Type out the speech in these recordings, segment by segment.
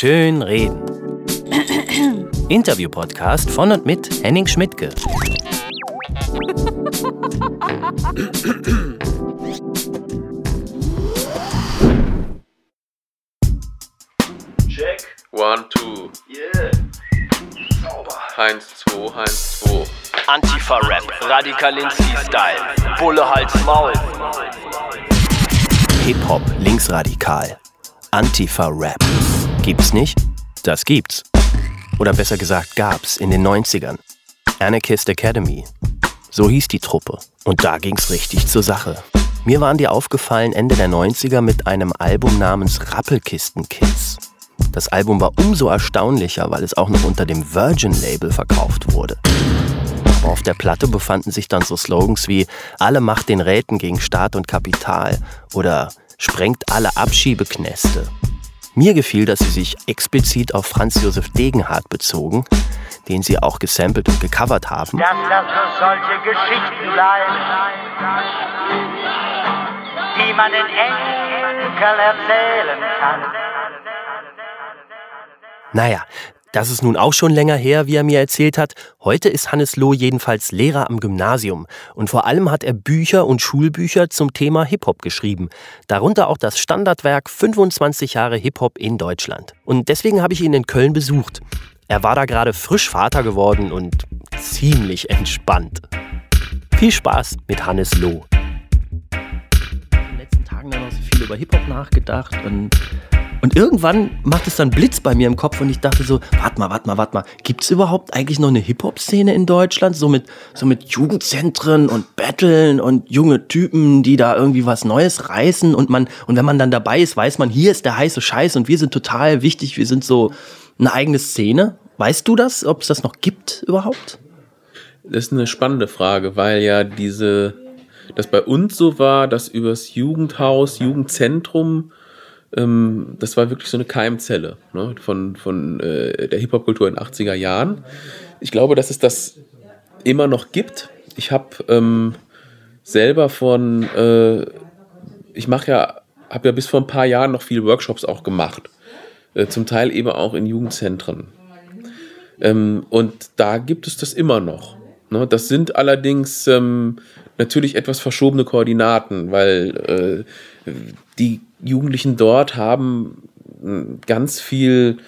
Schön reden. Interview-Podcast von und mit Henning Schmidtke. Check. One, two. Yeah. Sauber. Heinz 2, Heinz 2. Antifa-Rap, Radikalinski-Style. Bulle Hals Maul. Hip-Hop linksradikal. Antifa-Rap. Gibt's nicht? Das gibt's. Oder besser gesagt gab's in den 90ern. Anarchist Academy. So hieß die Truppe. Und da ging's richtig zur Sache. Mir waren die aufgefallen Ende der 90er mit einem Album namens Rappelkisten Kids. Das Album war umso erstaunlicher, weil es auch noch unter dem Virgin-Label verkauft wurde. Auf der Platte befanden sich dann so Slogans wie Alle Macht den Räten gegen Staat und Kapital oder Sprengt alle Abschiebeknäste. Mir gefiel, dass sie sich explizit auf Franz Josef Degenhardt bezogen, den sie auch gesampelt und gecovert haben. das nur solche Geschichten bleiben, die man den Enkel erzählen kann. Naja, das ist nun auch schon länger her, wie er mir erzählt hat. Heute ist Hannes Loh jedenfalls Lehrer am Gymnasium. Und vor allem hat er Bücher und Schulbücher zum Thema Hip-Hop geschrieben. Darunter auch das Standardwerk 25 Jahre Hip-Hop in Deutschland. Und deswegen habe ich ihn in Köln besucht. Er war da gerade frisch Vater geworden und ziemlich entspannt. Viel Spaß mit Hannes Loh. In den letzten Tagen dann noch so viel über Hip-Hop nachgedacht und und irgendwann macht es dann Blitz bei mir im Kopf und ich dachte so, warte mal, warte mal, warte mal, gibt es überhaupt eigentlich noch eine Hip-Hop-Szene in Deutschland? So mit, so mit Jugendzentren und Battlen und junge Typen, die da irgendwie was Neues reißen und man, und wenn man dann dabei ist, weiß man, hier ist der heiße Scheiß und wir sind total wichtig, wir sind so eine eigene Szene. Weißt du das, ob es das noch gibt überhaupt? Das ist eine spannende Frage, weil ja diese, das bei uns so war, dass übers Jugendhaus, Jugendzentrum, ähm, das war wirklich so eine Keimzelle ne, von, von äh, der Hip-Hop-Kultur in den 80er Jahren. Ich glaube, dass es das immer noch gibt. Ich habe ähm, selber von, äh, ich mache ja, habe ja bis vor ein paar Jahren noch viele Workshops auch gemacht. Äh, zum Teil eben auch in Jugendzentren. Ähm, und da gibt es das immer noch. Ne? Das sind allerdings ähm, natürlich etwas verschobene Koordinaten, weil äh, die Jugendlichen dort haben äh, ganz viel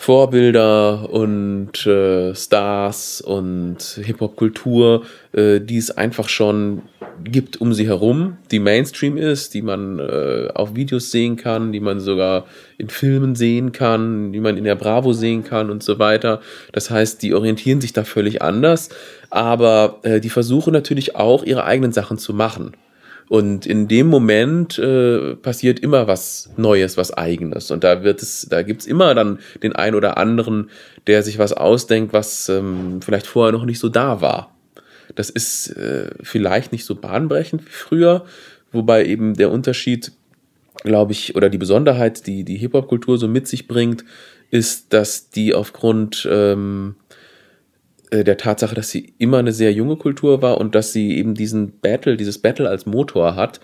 Vorbilder und äh, Stars und Hip-Hop-Kultur, äh, die es einfach schon gibt um sie herum, die Mainstream ist, die man äh, auf Videos sehen kann, die man sogar in Filmen sehen kann, die man in der Bravo sehen kann und so weiter. Das heißt, die orientieren sich da völlig anders, aber äh, die versuchen natürlich auch ihre eigenen Sachen zu machen. Und in dem Moment äh, passiert immer was Neues, was Eigenes. Und da wird es, da gibt's immer dann den einen oder anderen, der sich was ausdenkt, was ähm, vielleicht vorher noch nicht so da war. Das ist äh, vielleicht nicht so bahnbrechend wie früher, wobei eben der Unterschied, glaube ich, oder die Besonderheit, die die Hip-Hop-Kultur so mit sich bringt, ist, dass die aufgrund ähm, äh, der Tatsache, dass sie immer eine sehr junge Kultur war und dass sie eben diesen Battle, dieses Battle als Motor hat,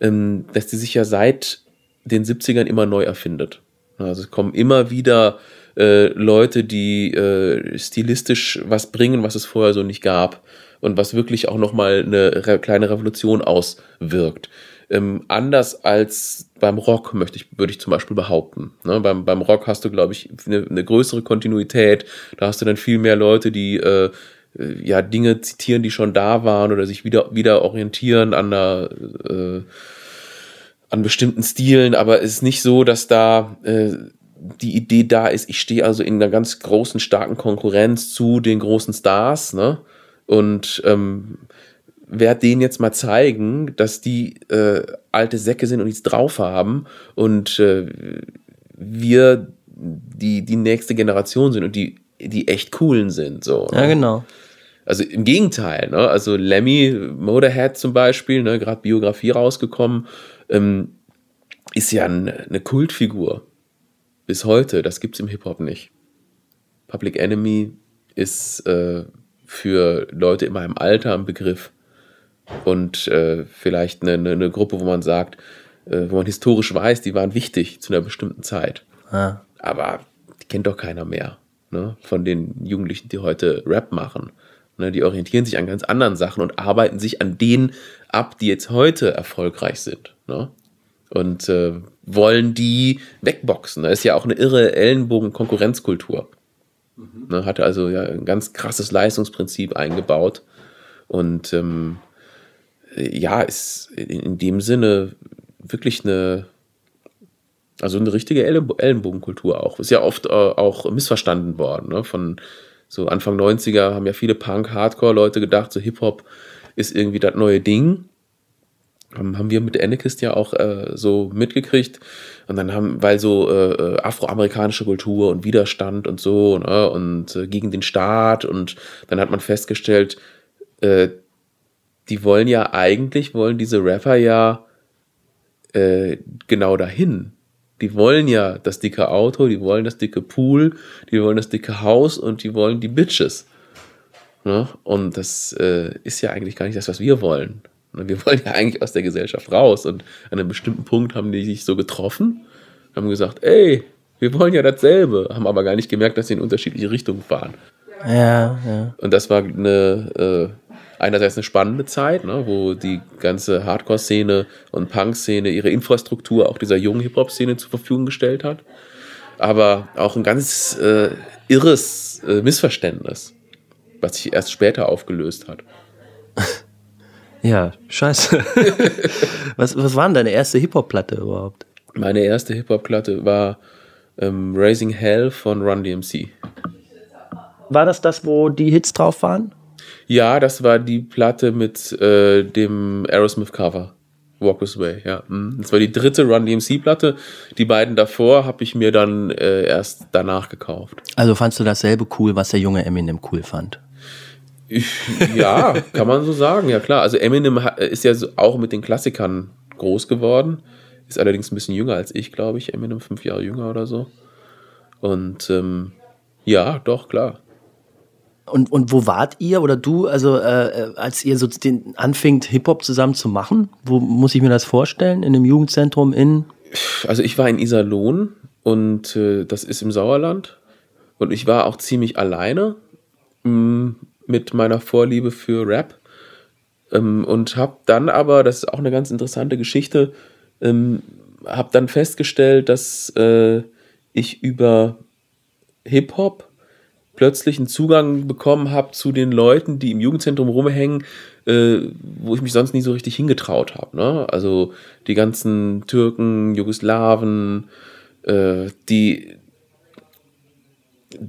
ähm, dass sie sich ja seit den 70ern immer neu erfindet. Also es kommen immer wieder äh, Leute, die äh, stilistisch was bringen, was es vorher so nicht gab und was wirklich auch nochmal eine re kleine Revolution auswirkt. Ähm, anders als beim Rock, möchte ich, würde ich zum Beispiel behaupten. Ne? Beim, beim Rock hast du, glaube ich, eine, eine größere Kontinuität. Da hast du dann viel mehr Leute, die äh, äh, ja Dinge zitieren, die schon da waren oder sich wieder, wieder orientieren an der äh, an bestimmten Stilen, aber es ist nicht so, dass da äh, die Idee da ist, ich stehe also in einer ganz großen, starken Konkurrenz zu den großen Stars, ne? Und ähm, werde denen jetzt mal zeigen, dass die äh, alte Säcke sind und nichts drauf haben und äh, wir die, die nächste Generation sind und die, die echt coolen sind. So, ne? Ja, genau. Also im Gegenteil, ne? Also Lemmy, Motorhead zum Beispiel, ne, gerade Biografie rausgekommen, ähm, ist ja ein, eine Kultfigur. Bis heute, das gibt's im Hip-Hop nicht. Public Enemy ist äh, für Leute in meinem Alter ein Begriff. Und äh, vielleicht eine, eine, Gruppe, wo man sagt, äh, wo man historisch weiß, die waren wichtig zu einer bestimmten Zeit. Ja. aber die kennt doch keiner mehr. Ne? Von den Jugendlichen, die heute Rap machen. Ne? Die orientieren sich an ganz anderen Sachen und arbeiten sich an denen ab, die jetzt heute erfolgreich sind. Ne? Und äh, wollen die wegboxen. Da ist ja auch eine irre Ellenbogen-Konkurrenzkultur. Mhm. Ne? Hatte also ja ein ganz krasses Leistungsprinzip eingebaut. Und ähm, ja, ist in, dem Sinne wirklich eine also eine richtige Ellenbogenkultur auch. Ist ja oft äh, auch missverstanden worden. Ne? Von so Anfang 90er haben ja viele Punk, Hardcore-Leute gedacht, so Hip-Hop ist irgendwie das neue Ding. Haben wir mit Anarchist ja auch äh, so mitgekriegt. Und dann haben, weil so äh, äh, afroamerikanische Kultur und Widerstand und so ne? und äh, gegen den Staat und dann hat man festgestellt, äh, die wollen ja eigentlich, wollen diese Rapper ja äh, genau dahin die wollen ja das dicke Auto, die wollen das dicke Pool, die wollen das dicke Haus und die wollen die Bitches. Ne? Und das äh, ist ja eigentlich gar nicht das, was wir wollen. Ne? Wir wollen ja eigentlich aus der Gesellschaft raus. Und an einem bestimmten Punkt haben die sich so getroffen, haben gesagt, ey, wir wollen ja dasselbe, haben aber gar nicht gemerkt, dass sie in unterschiedliche Richtungen fahren. Ja, ja. Und das war eine äh, einerseits eine spannende Zeit, ne, wo die ganze Hardcore-Szene und Punk-Szene ihre Infrastruktur auch dieser jungen Hip-Hop-Szene zur Verfügung gestellt hat. Aber auch ein ganz äh, irres äh, Missverständnis, was sich erst später aufgelöst hat. Ja, scheiße. was, was war denn deine erste Hip-Hop-Platte überhaupt? Meine erste Hip-Hop-Platte war ähm, Raising Hell von Run DMC. War das das, wo die Hits drauf waren? Ja, das war die Platte mit äh, dem Aerosmith-Cover. Walk This Way, ja. Mhm. Das war die dritte Run DMC-Platte. Die beiden davor habe ich mir dann äh, erst danach gekauft. Also fandst du dasselbe cool, was der junge Eminem cool fand? ja, kann man so sagen, ja klar. Also Eminem ist ja auch mit den Klassikern groß geworden. Ist allerdings ein bisschen jünger als ich, glaube ich. Eminem fünf Jahre jünger oder so. Und ähm, ja, doch, klar. Und, und wo wart ihr oder du, also äh, als ihr so den anfingt, Hip-Hop zusammen zu machen? Wo muss ich mir das vorstellen? In einem Jugendzentrum in? Also ich war in Iserlohn und äh, das ist im Sauerland. Und ich war auch ziemlich alleine mm, mit meiner Vorliebe für Rap. Ähm, und habe dann aber, das ist auch eine ganz interessante Geschichte, ähm, habe dann festgestellt, dass äh, ich über Hip-Hop plötzlich einen Zugang bekommen habe zu den Leuten, die im Jugendzentrum rumhängen, äh, wo ich mich sonst nie so richtig hingetraut habe. Ne? Also die ganzen Türken, Jugoslawen, äh, die,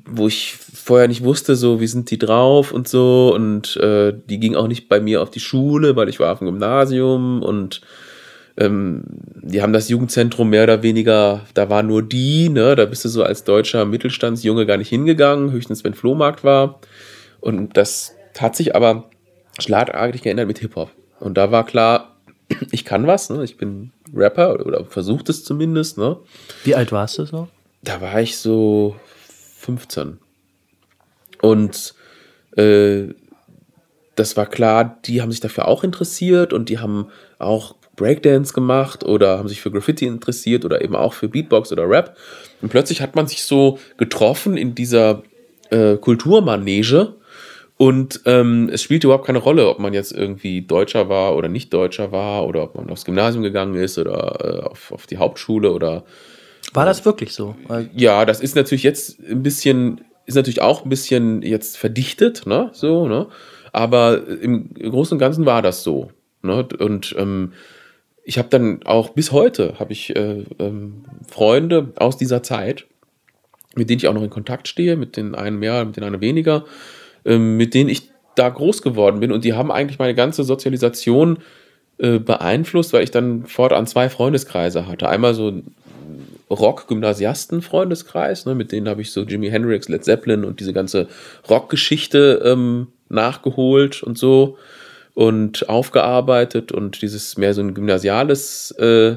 wo ich vorher nicht wusste, so wie sind die drauf und so und äh, die ging auch nicht bei mir auf die Schule, weil ich war auf dem Gymnasium und ähm, die haben das Jugendzentrum mehr oder weniger, da war nur die, ne, da bist du so als deutscher Mittelstandsjunge gar nicht hingegangen, höchstens wenn Flohmarkt war. Und das hat sich aber schlagartig geändert mit Hip-Hop. Und da war klar, ich kann was, ne? ich bin Rapper oder, versucht es zumindest. Ne? Wie alt warst du so? Da war ich so 15. Und äh, das war klar, die haben sich dafür auch interessiert und die haben auch Breakdance gemacht oder haben sich für Graffiti interessiert oder eben auch für Beatbox oder Rap. Und plötzlich hat man sich so getroffen in dieser äh, Kulturmanege und ähm, es spielte überhaupt keine Rolle, ob man jetzt irgendwie Deutscher war oder nicht Deutscher war oder ob man aufs Gymnasium gegangen ist oder äh, auf, auf die Hauptschule oder. War das wirklich so? Ja, das ist natürlich jetzt ein bisschen, ist natürlich auch ein bisschen jetzt verdichtet, ne? So, ne? Aber im Großen und Ganzen war das so. Ne? Und ähm, ich habe dann auch bis heute habe ich äh, ähm, Freunde aus dieser Zeit, mit denen ich auch noch in Kontakt stehe, mit den einen mehr, mit den einen weniger, äh, mit denen ich da groß geworden bin und die haben eigentlich meine ganze Sozialisation äh, beeinflusst, weil ich dann fortan zwei Freundeskreise hatte. Einmal so Rock-Gymnasiasten-Freundeskreis, ne, mit denen habe ich so Jimi Hendrix, Led Zeppelin und diese ganze Rockgeschichte ähm, nachgeholt und so und aufgearbeitet und dieses mehr so ein gymnasiales äh,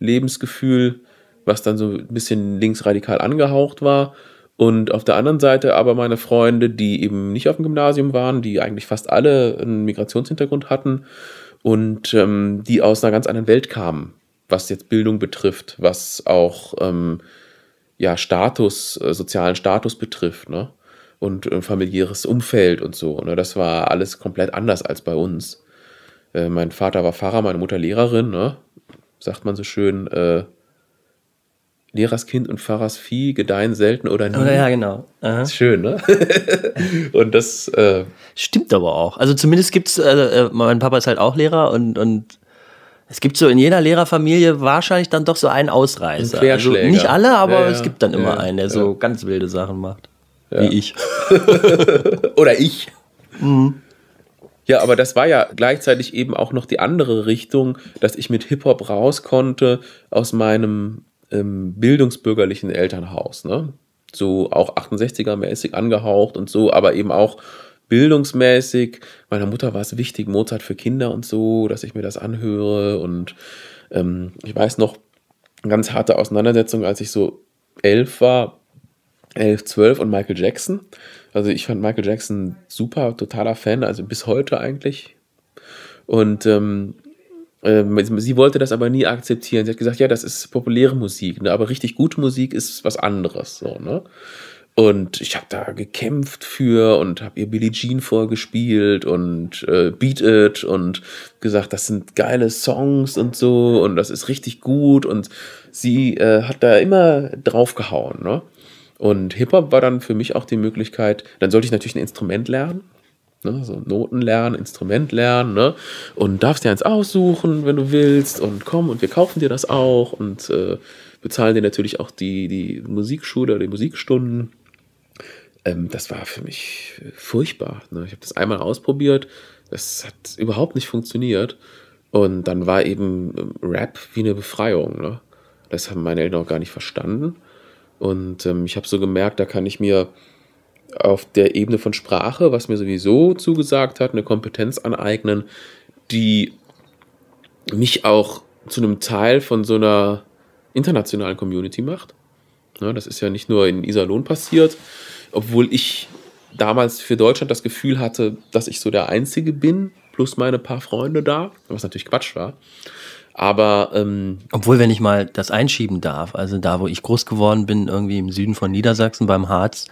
Lebensgefühl, was dann so ein bisschen linksradikal angehaucht war. Und auf der anderen Seite aber meine Freunde, die eben nicht auf dem Gymnasium waren, die eigentlich fast alle einen Migrationshintergrund hatten und ähm, die aus einer ganz anderen Welt kamen, was jetzt Bildung betrifft, was auch ähm, ja, Status, äh, sozialen Status betrifft, ne? Und äh, familiäres Umfeld und so. Ne? Das war alles komplett anders als bei uns. Äh, mein Vater war Pfarrer, meine Mutter Lehrerin, ne? Sagt man so schön, äh, Lehrerskind und Pfarrers Vieh gedeihen selten oder nie. Oder ja, genau. Aha. Ist schön, ne? und das, äh, Stimmt aber auch. Also zumindest gibt's, äh, äh, mein Papa ist halt auch Lehrer und, und es gibt so in jeder Lehrerfamilie wahrscheinlich dann doch so einen Ausreißer. Ein Also nicht alle, aber Ja, ja. es gibt dann immer Ja, einen, der so ganz wilde Sachen macht. Wie ich. Oder ich. Ja, aber das war ja gleichzeitig eben auch noch die andere Richtung, dass ich mit Hip-Hop raus konnte aus meinem ähm, bildungsbürgerlichen Elternhaus. Ne? So auch 68er-mäßig angehaucht und so, aber eben auch bildungsmäßig. Meiner Mutter war es wichtig, Mozart für Kinder und so, dass ich mir das anhöre. Und ähm, ich weiß noch, eine ganz harte Auseinandersetzung, als ich so elf war, 11, 12 und Michael Jackson. Also ich fand Michael Jackson super, totaler Fan, also bis heute eigentlich. Und ähm, ähm, sie wollte das aber nie akzeptieren. Sie hat gesagt, ja, das ist populäre Musik, ne? aber richtig gute Musik ist was anderes. So, ne? Und ich habe da gekämpft für und habe ihr Billie Jean vorgespielt und äh, Beat It und gesagt, das sind geile Songs und so und das ist richtig gut und sie äh, hat da immer draufgehauen. Ne? Und Hip-Hop war dann für mich auch die Möglichkeit, dann sollte ich natürlich ein Instrument lernen. Ne, so Noten lernen, Instrument lernen, ne? Und darfst dir eins aussuchen, wenn du willst, und komm, und wir kaufen dir das auch und äh, bezahlen dir natürlich auch die, die Musikschule oder die Musikstunden. Ähm, das war für mich furchtbar. Ne? Ich habe das einmal ausprobiert, das hat überhaupt nicht funktioniert. Und dann war eben ähm, Rap wie eine Befreiung. Ne? Das haben meine Eltern auch gar nicht verstanden. Und ähm, ich habe so gemerkt, da kann ich mir auf der Ebene von Sprache, was mir sowieso zugesagt hat, eine Kompetenz aneignen, die mich auch zu einem Teil von so einer internationalen Community macht. Ja, das ist ja nicht nur in Iserlohn passiert, obwohl ich damals für Deutschland das Gefühl hatte, dass ich so der Einzige bin, plus meine paar Freunde da, was natürlich Quatsch war. Aber ähm, Obwohl, wenn ich mal das einschieben darf, also da, wo ich groß geworden bin, irgendwie im Süden von Niedersachsen beim Harz,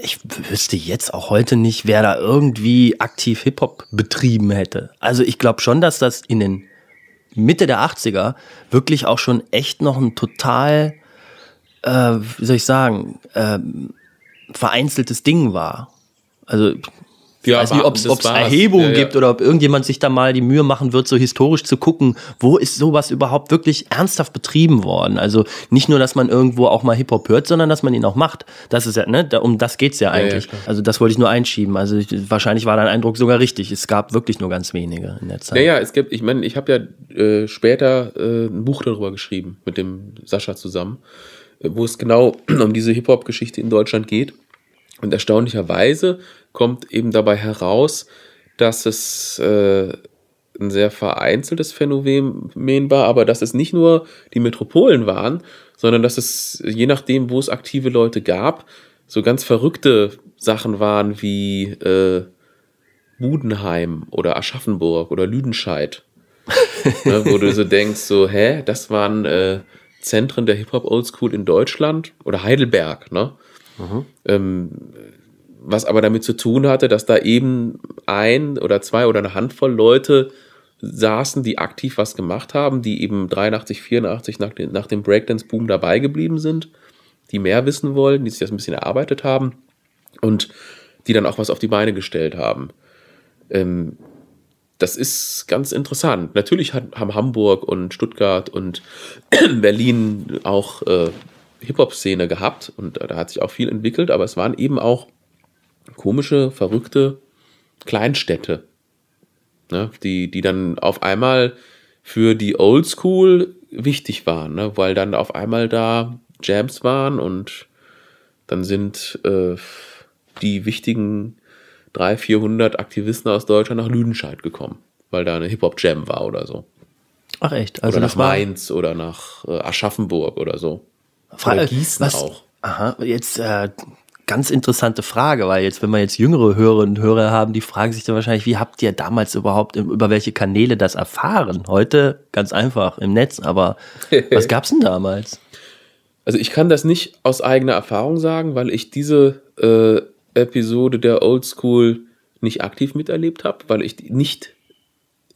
ich wüsste jetzt auch heute nicht, wer da irgendwie aktiv Hip-Hop betrieben hätte. Also ich glaube schon, dass das in den Mitte der 80er wirklich auch schon echt noch ein total, äh, wie soll ich sagen, äh, vereinzeltes Ding war. Also ich Ja, weiß nicht, ob es. Erhebungen Ja, gibt oder ob irgendjemand sich da mal die Mühe machen wird, so historisch zu gucken, wo ist sowas überhaupt wirklich ernsthaft betrieben worden. Also nicht nur, dass man irgendwo auch mal Hip-Hop hört, sondern dass man ihn auch macht. Das ist ja, ne, um das geht's ja ja, eigentlich. also das wollte ich nur einschieben. Also ich, wahrscheinlich war dein Eindruck sogar richtig. Es gab wirklich nur ganz wenige in der Zeit. Naja, es gibt, ich meine, ich habe ja äh, später äh, ein Buch darüber geschrieben mit dem Sascha zusammen, äh, wo es genau um diese Hip-Hop-Geschichte in Deutschland geht. Und erstaunlicherweise kommt eben dabei heraus, dass es äh, ein sehr vereinzeltes Phänomen war, aber dass es nicht nur die Metropolen waren, sondern dass es, je nachdem, wo es aktive Leute gab, so ganz verrückte Sachen waren wie äh, Budenheim oder Aschaffenburg oder Lüdenscheid. ne, wo du so denkst, so, hä, das waren äh, Zentren der Hip-Hop Oldschool in Deutschland oder Heidelberg, ne? Ähm, was aber damit zu tun hatte, dass da eben ein oder zwei oder eine Handvoll Leute saßen, die aktiv was gemacht haben, die eben 83, 84 nach, nach dem Breakdance-Boom dabei geblieben sind, die mehr wissen wollen, die sich das ein bisschen erarbeitet haben und die dann auch was auf die Beine gestellt haben. Ähm, das ist ganz interessant. Natürlich haben Hamburg und Stuttgart und Berlin auch äh, Hip-Hop-Szene gehabt und da hat sich auch viel entwickelt, aber es waren eben auch komische, verrückte Kleinstädte, ne, die, die dann auf einmal für die Oldschool wichtig waren, ne, weil dann auf einmal da Jams waren und dann sind äh, die wichtigen 300, 400 Aktivisten aus Deutschland nach Lüdenscheid gekommen, weil da eine Hip-Hop-Jam war oder so. Ach echt? Also oder nach Mainz oder nach äh, Aschaffenburg oder so. Fra- Oder Gießen was, auch. Aha, jetzt äh, ganz interessante Frage, weil jetzt, wenn wir jetzt jüngere Hörerinnen und Hörer haben, die fragen sich dann wahrscheinlich, wie habt ihr damals überhaupt über welche Kanäle das erfahren? Heute ganz einfach im Netz, aber was gab's denn damals? Also ich kann das nicht aus eigener Erfahrung sagen, weil ich diese äh, Episode der Old School nicht aktiv miterlebt habe, weil ich nicht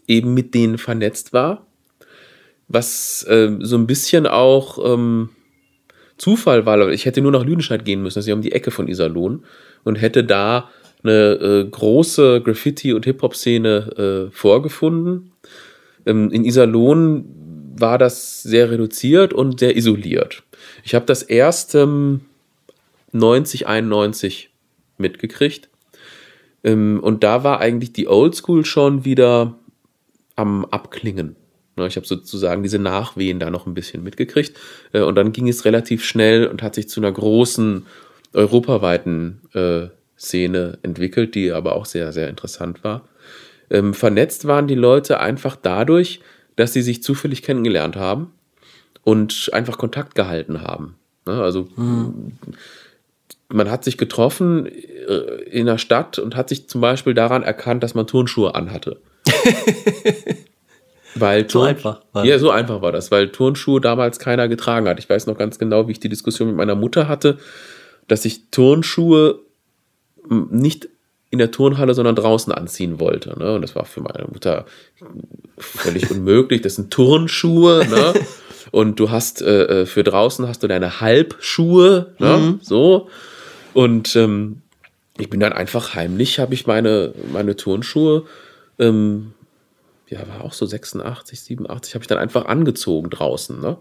eben mit denen vernetzt war. Was äh, so ein bisschen auch ähm, Zufall war, ich hätte nur nach Lüdenscheid gehen müssen, das ist ja um die Ecke von Iserlohn und hätte da eine äh, große Graffiti- und Hip-Hop-Szene äh, vorgefunden. Ähm, in Iserlohn war das sehr reduziert und sehr isoliert. Ich habe das erst ähm, 90, 91 mitgekriegt. Ähm, und da war eigentlich die Oldschool schon wieder am Abklingen. Ne, Ich habe sozusagen diese Nachwehen da noch ein bisschen mitgekriegt. Äh, Und dann ging es relativ schnell und hat sich zu einer großen europaweiten äh, Szene entwickelt, die aber auch sehr, sehr interessant war. Ähm, vernetzt waren die Leute einfach dadurch, dass sie sich zufällig kennengelernt haben und einfach Kontakt gehalten haben. Ne, Also man hat sich getroffen äh, in der Stadt und hat sich zum Beispiel daran erkannt, dass man Turnschuhe anhatte. weil So Turn- einfach war Ja, so einfach war das, weil Turnschuhe damals keiner getragen hat. Ich weiß noch ganz genau, wie ich die Diskussion mit meiner Mutter hatte, dass ich Turnschuhe nicht in der Turnhalle, sondern draußen anziehen wollte. Ne? Und das war für meine Mutter völlig unmöglich. Das sind Turnschuhe, ne? Und du hast äh, äh, für draußen hast du deine Halbschuhe, ne? So. Und ähm, ich bin dann einfach heimlich, habe ich meine, meine Turnschuhe, ähm, ja, war auch so 86, 87, habe ich dann einfach angezogen draußen, ne?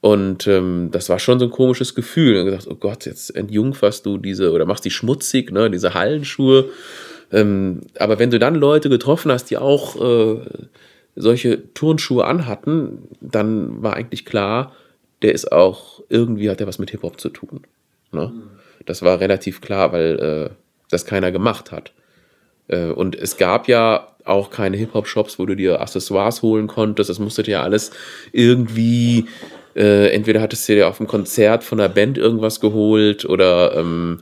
Und ähm, das war schon so ein komisches Gefühl. Und gesagt, oh Gott, jetzt entjungferst du diese oder machst die schmutzig, ne, diese Hallenschuhe. Ähm, aber wenn du dann Leute getroffen hast, die auch äh, solche Turnschuhe anhatten, dann war eigentlich klar, der ist auch, irgendwie hat er was mit Hip-Hop zu tun. Ne? Das war relativ klar, weil äh, das keiner gemacht hat. Äh, und es gab ja auch keine Hip-Hop-Shops, wo du dir Accessoires holen konntest. Das musste dir ja alles irgendwie, äh, entweder hattest du dir auf dem Konzert von der Band irgendwas geholt oder ähm,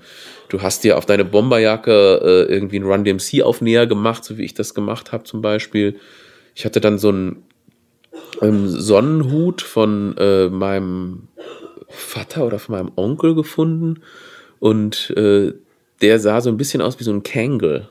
du hast dir auf deine Bomberjacke äh, irgendwie einen Run DMC-Aufnäher gemacht, so wie ich das gemacht habe zum Beispiel. Ich hatte dann so einen ähm, Sonnenhut von äh, meinem Vater oder von meinem Onkel gefunden und äh, der sah so ein bisschen aus wie so ein Kangle.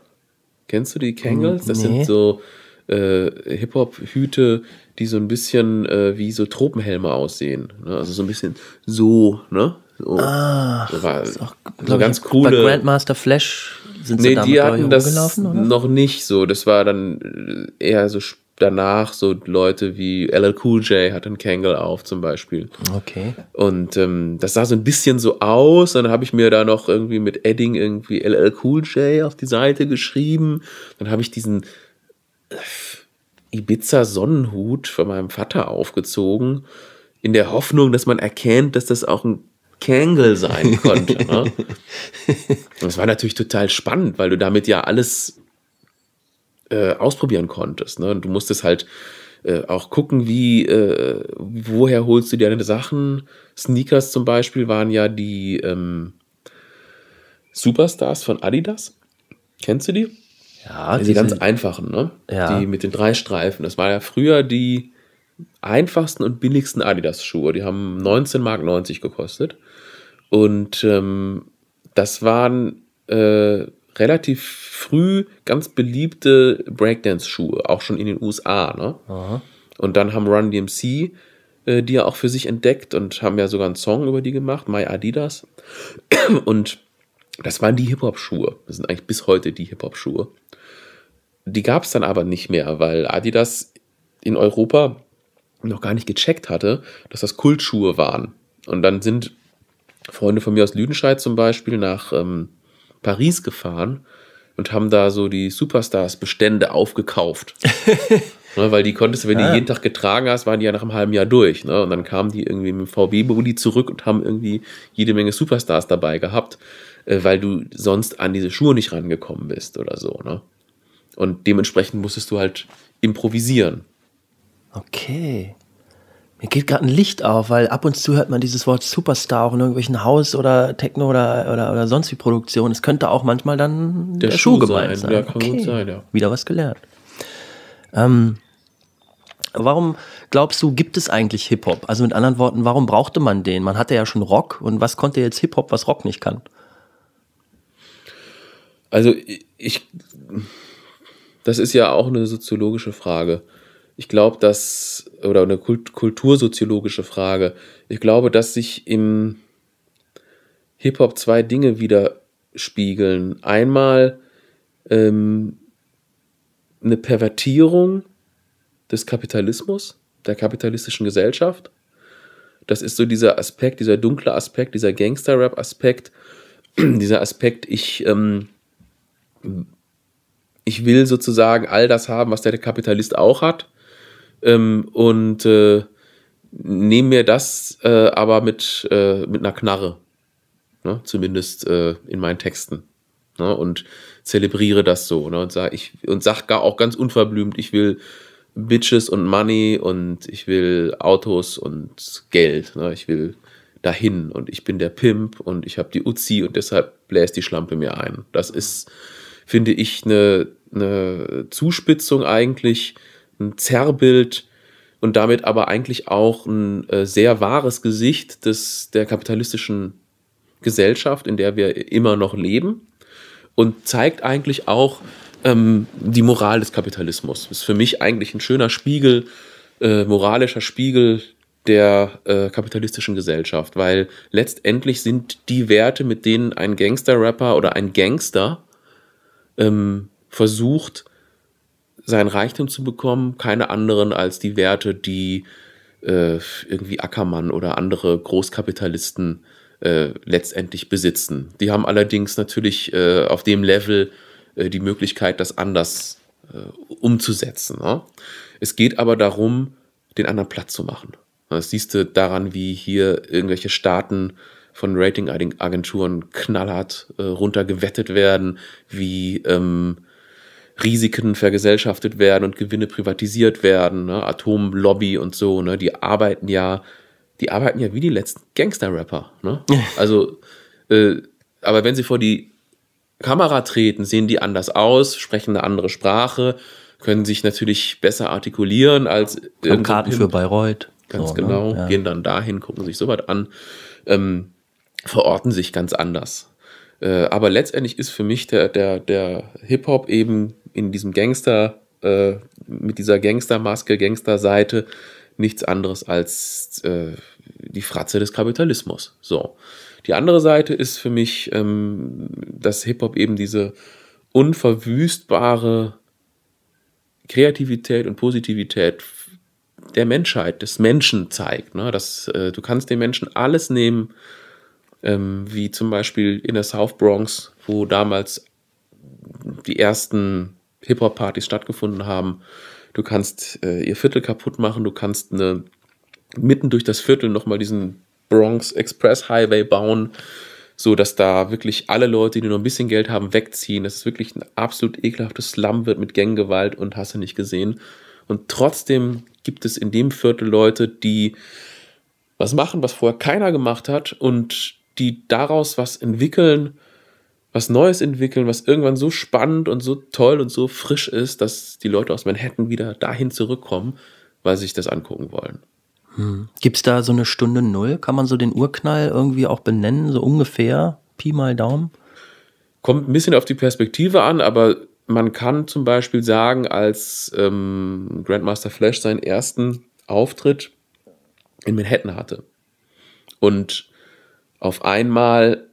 Kennst du die Kangles? Das Nee. sind so äh, Hip-Hop-Hüte, die so ein bisschen äh, wie so Tropenhelme aussehen. Ne? Also so ein bisschen so, ne? So, Ah, war, ist auch, so ganz ich, coole. Bei Grandmaster Flash sind sie Nee, damit die hatten das noch nicht so. Das war dann äh, eher so danach so Leute wie LL Cool J hat einen Kangle auf zum Beispiel. Okay. Und ähm, das sah so ein bisschen so aus. Dann habe ich mir da noch irgendwie mit Edding irgendwie LL Cool J auf die Seite geschrieben. Dann habe ich diesen äh, Ibiza Sonnenhut von meinem Vater aufgezogen, in der Hoffnung, dass man erkennt, dass das auch ein Kangle sein konnte. ne? Das war natürlich total spannend, weil du damit ja alles äh, ausprobieren konntest. Ne? Und du musstest halt äh, auch gucken, wie, äh, woher holst du dir deine Sachen. Sneakers zum Beispiel waren ja die ähm, Superstars von Adidas. Kennst du die? Ja, Die ganz einfachen, ne? Ja. Die mit den drei Streifen. Das war ja früher die einfachsten und billigsten Adidas-Schuhe. Die haben 19 Mark 90 gekostet. Und ähm, das waren äh, relativ früh ganz beliebte Breakdance-Schuhe, auch schon in den USA. Ne? Und dann haben Run DMC äh, die ja auch für sich entdeckt und haben ja sogar einen Song über die gemacht, My Adidas. Und das waren die Hip-Hop-Schuhe. Das sind eigentlich bis heute die Hip-Hop-Schuhe. Die gab es dann aber nicht mehr, weil Adidas in Europa noch gar nicht gecheckt hatte, dass das Kultschuhe waren. Und dann sind Freunde von mir aus Lüdenscheid zum Beispiel nach ähm, Paris gefahren und haben da so die Superstars-Bestände aufgekauft. ne, weil die konntest du, wenn Ah. die jeden Tag getragen hast, waren die ja nach einem halben Jahr durch. Ne? Und dann kamen die irgendwie mit dem VW-Bulli zurück und haben irgendwie jede Menge Superstars dabei gehabt, äh, weil du sonst an diese Schuhe nicht rangekommen bist oder so. Ne? Und dementsprechend musstest du halt improvisieren. Okay. Mir geht gerade ein Licht auf, weil ab und zu hört man dieses Wort Superstar auch in irgendwelchen Haus- oder Techno- oder, oder, oder sonst wie Produktionen. Es könnte auch manchmal dann der, Der Schuh, Schuh gemeint sein. sein. Ja, gut sein, ja. Wieder was gelernt. Ähm, warum glaubst du, gibt es eigentlich Hip-Hop? Also mit anderen Worten, warum brauchte man den? Man hatte ja schon Rock und was konnte jetzt Hip-Hop, was Rock nicht kann? Also ich, das ist ja auch eine soziologische Frage. Ich glaube, dass, oder eine Kult kultursoziologische Frage. Ich glaube, dass sich im Hip-Hop zwei Dinge widerspiegeln. Einmal ähm, eine Pervertierung des Kapitalismus, der kapitalistischen Gesellschaft. Das ist so dieser Aspekt, dieser dunkle Aspekt, dieser Gangster-Rap-Aspekt, dieser Aspekt, ich, ähm, ich will sozusagen all das haben, was der Kapitalist auch hat ähm, und äh, nehme mir das äh, aber mit, äh, mit einer Knarre, ne? zumindest äh, in meinen Texten. Ne? Und zelebriere das so ne? und sage ich und sag gar auch ganz unverblümt, ich will Bitches und Money und ich will Autos und Geld. Ne? Ich will dahin und ich bin der Pimp und ich habe die Uzi und deshalb bläst die Schlampe mir ein. Das ist, finde ich, eine, eine Zuspitzung eigentlich, ein Zerrbild und damit aber eigentlich auch ein äh, sehr wahres Gesicht des, der kapitalistischen Gesellschaft, in der wir immer noch leben und zeigt eigentlich auch ähm, die Moral des Kapitalismus. Ist für mich eigentlich ein schöner Spiegel, äh, moralischer Spiegel der äh, kapitalistischen Gesellschaft, weil letztendlich sind die Werte, mit denen ein Gangster-Rapper oder ein Gangster ähm, versucht, sein Reichtum zu bekommen, keine anderen als die Werte, die äh, irgendwie Ackermann oder andere Großkapitalisten äh, letztendlich besitzen. Die haben allerdings natürlich äh, auf dem Level äh, die Möglichkeit, das anders äh, umzusetzen. Ne? Es geht aber darum, den anderen Platz zu machen. Das siehst du daran, wie hier irgendwelche Staaten von Ratingagenturen knallhart äh, runtergewettet werden, wie ähm, Risiken vergesellschaftet werden und Gewinne privatisiert werden, ne? Atomlobby und so, ne? die arbeiten ja die arbeiten ja wie die letzten Gangster-Rapper. Ne? Also, äh, aber wenn sie vor die Kamera treten, sehen die anders aus, sprechen eine andere Sprache, können sich natürlich besser artikulieren als Haben Karten für Bayreuth. Ganz so, ne? genau, ne? ja. gehen dann dahin, gucken sich sowas an, ähm, verorten sich ganz anders. Äh, aber letztendlich ist für mich der, der, der Hip-Hop eben in diesem Gangster, äh, mit dieser Gangster-Maske, Gangster-Seite nichts anderes als äh, die Fratze des Kapitalismus. So. Die andere Seite ist für mich, ähm, dass Hip-Hop eben diese unverwüstbare Kreativität und Positivität der Menschheit, des Menschen zeigt. Ne? Dass, äh, du kannst den Menschen alles nehmen, ähm, wie zum Beispiel in der South Bronx, wo damals die ersten Hip-Hop-Partys stattgefunden haben du kannst äh, ihr Viertel kaputt machen, du kannst eine, mitten durch das Viertel nochmal diesen Bronx Express Highway bauen, so dass da wirklich alle Leute, die nur ein bisschen Geld haben, wegziehen. Das ist wirklich ein absolut ekelhaftes Slum wird mit Ganggewalt und hast du nicht gesehen. Und trotzdem gibt es in dem Viertel Leute, die was machen, was vorher keiner gemacht hat und die daraus was entwickeln, was Neues entwickeln, was irgendwann so spannend und so toll und so frisch ist, dass die Leute aus Manhattan wieder dahin zurückkommen, weil sie sich das angucken wollen. Hm. Gibt es da so eine Stunde Null? Kann man so den Urknall irgendwie auch benennen, so ungefähr? Pi mal Daumen? Kommt ein bisschen auf die Perspektive an, aber man kann zum Beispiel sagen, als ähm, Grandmaster Flash seinen ersten Auftritt in Manhattan hatte und auf einmal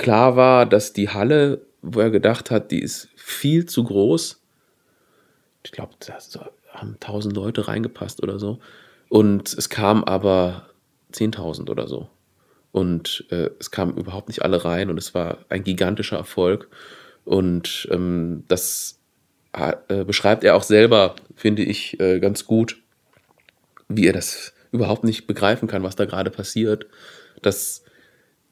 klar war, dass die Halle, wo er gedacht hat, die ist viel zu groß. Ich glaube, da haben 1000 Leute reingepasst oder so. Und es kamen aber 10.000 oder so. Und äh, es kamen überhaupt nicht alle rein und es war ein gigantischer Erfolg. Und ähm, das äh, beschreibt er auch selber, finde ich, äh, ganz gut, wie er das überhaupt nicht begreifen kann, was da gerade passiert. Dass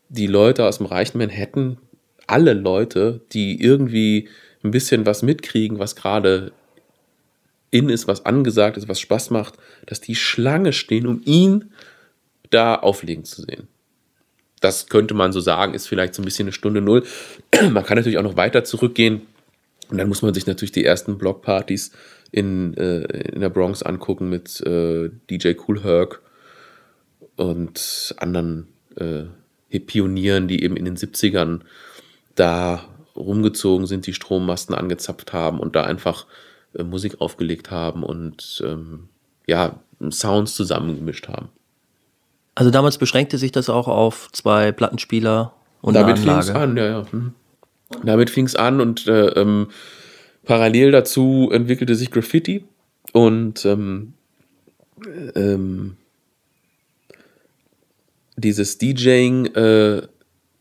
die Leute aus dem reichen Manhattan, alle Leute, die irgendwie ein bisschen was mitkriegen, was gerade in ist, was angesagt ist, was Spaß macht, dass die Schlange stehen, um ihn da auflegen zu sehen. Das könnte man so sagen, ist vielleicht so ein bisschen eine Stunde Null. Man kann natürlich auch noch weiter zurückgehen. Und dann muss man sich natürlich die ersten Blockpartys in, äh, in der Bronx angucken mit äh, DJ Cool Herc und anderen äh, Pionieren, die eben in den 70ern da rumgezogen sind, die Strommasten angezapft haben und da einfach äh, Musik aufgelegt haben und ähm, ja, Sounds zusammengemischt haben. Also damals beschränkte sich das auch auf zwei Plattenspieler und Damit fing es an, ja, ja. Mhm. Damit fing es an und äh, ähm, parallel dazu entwickelte sich Graffiti und ähm, ähm, dieses DJing äh,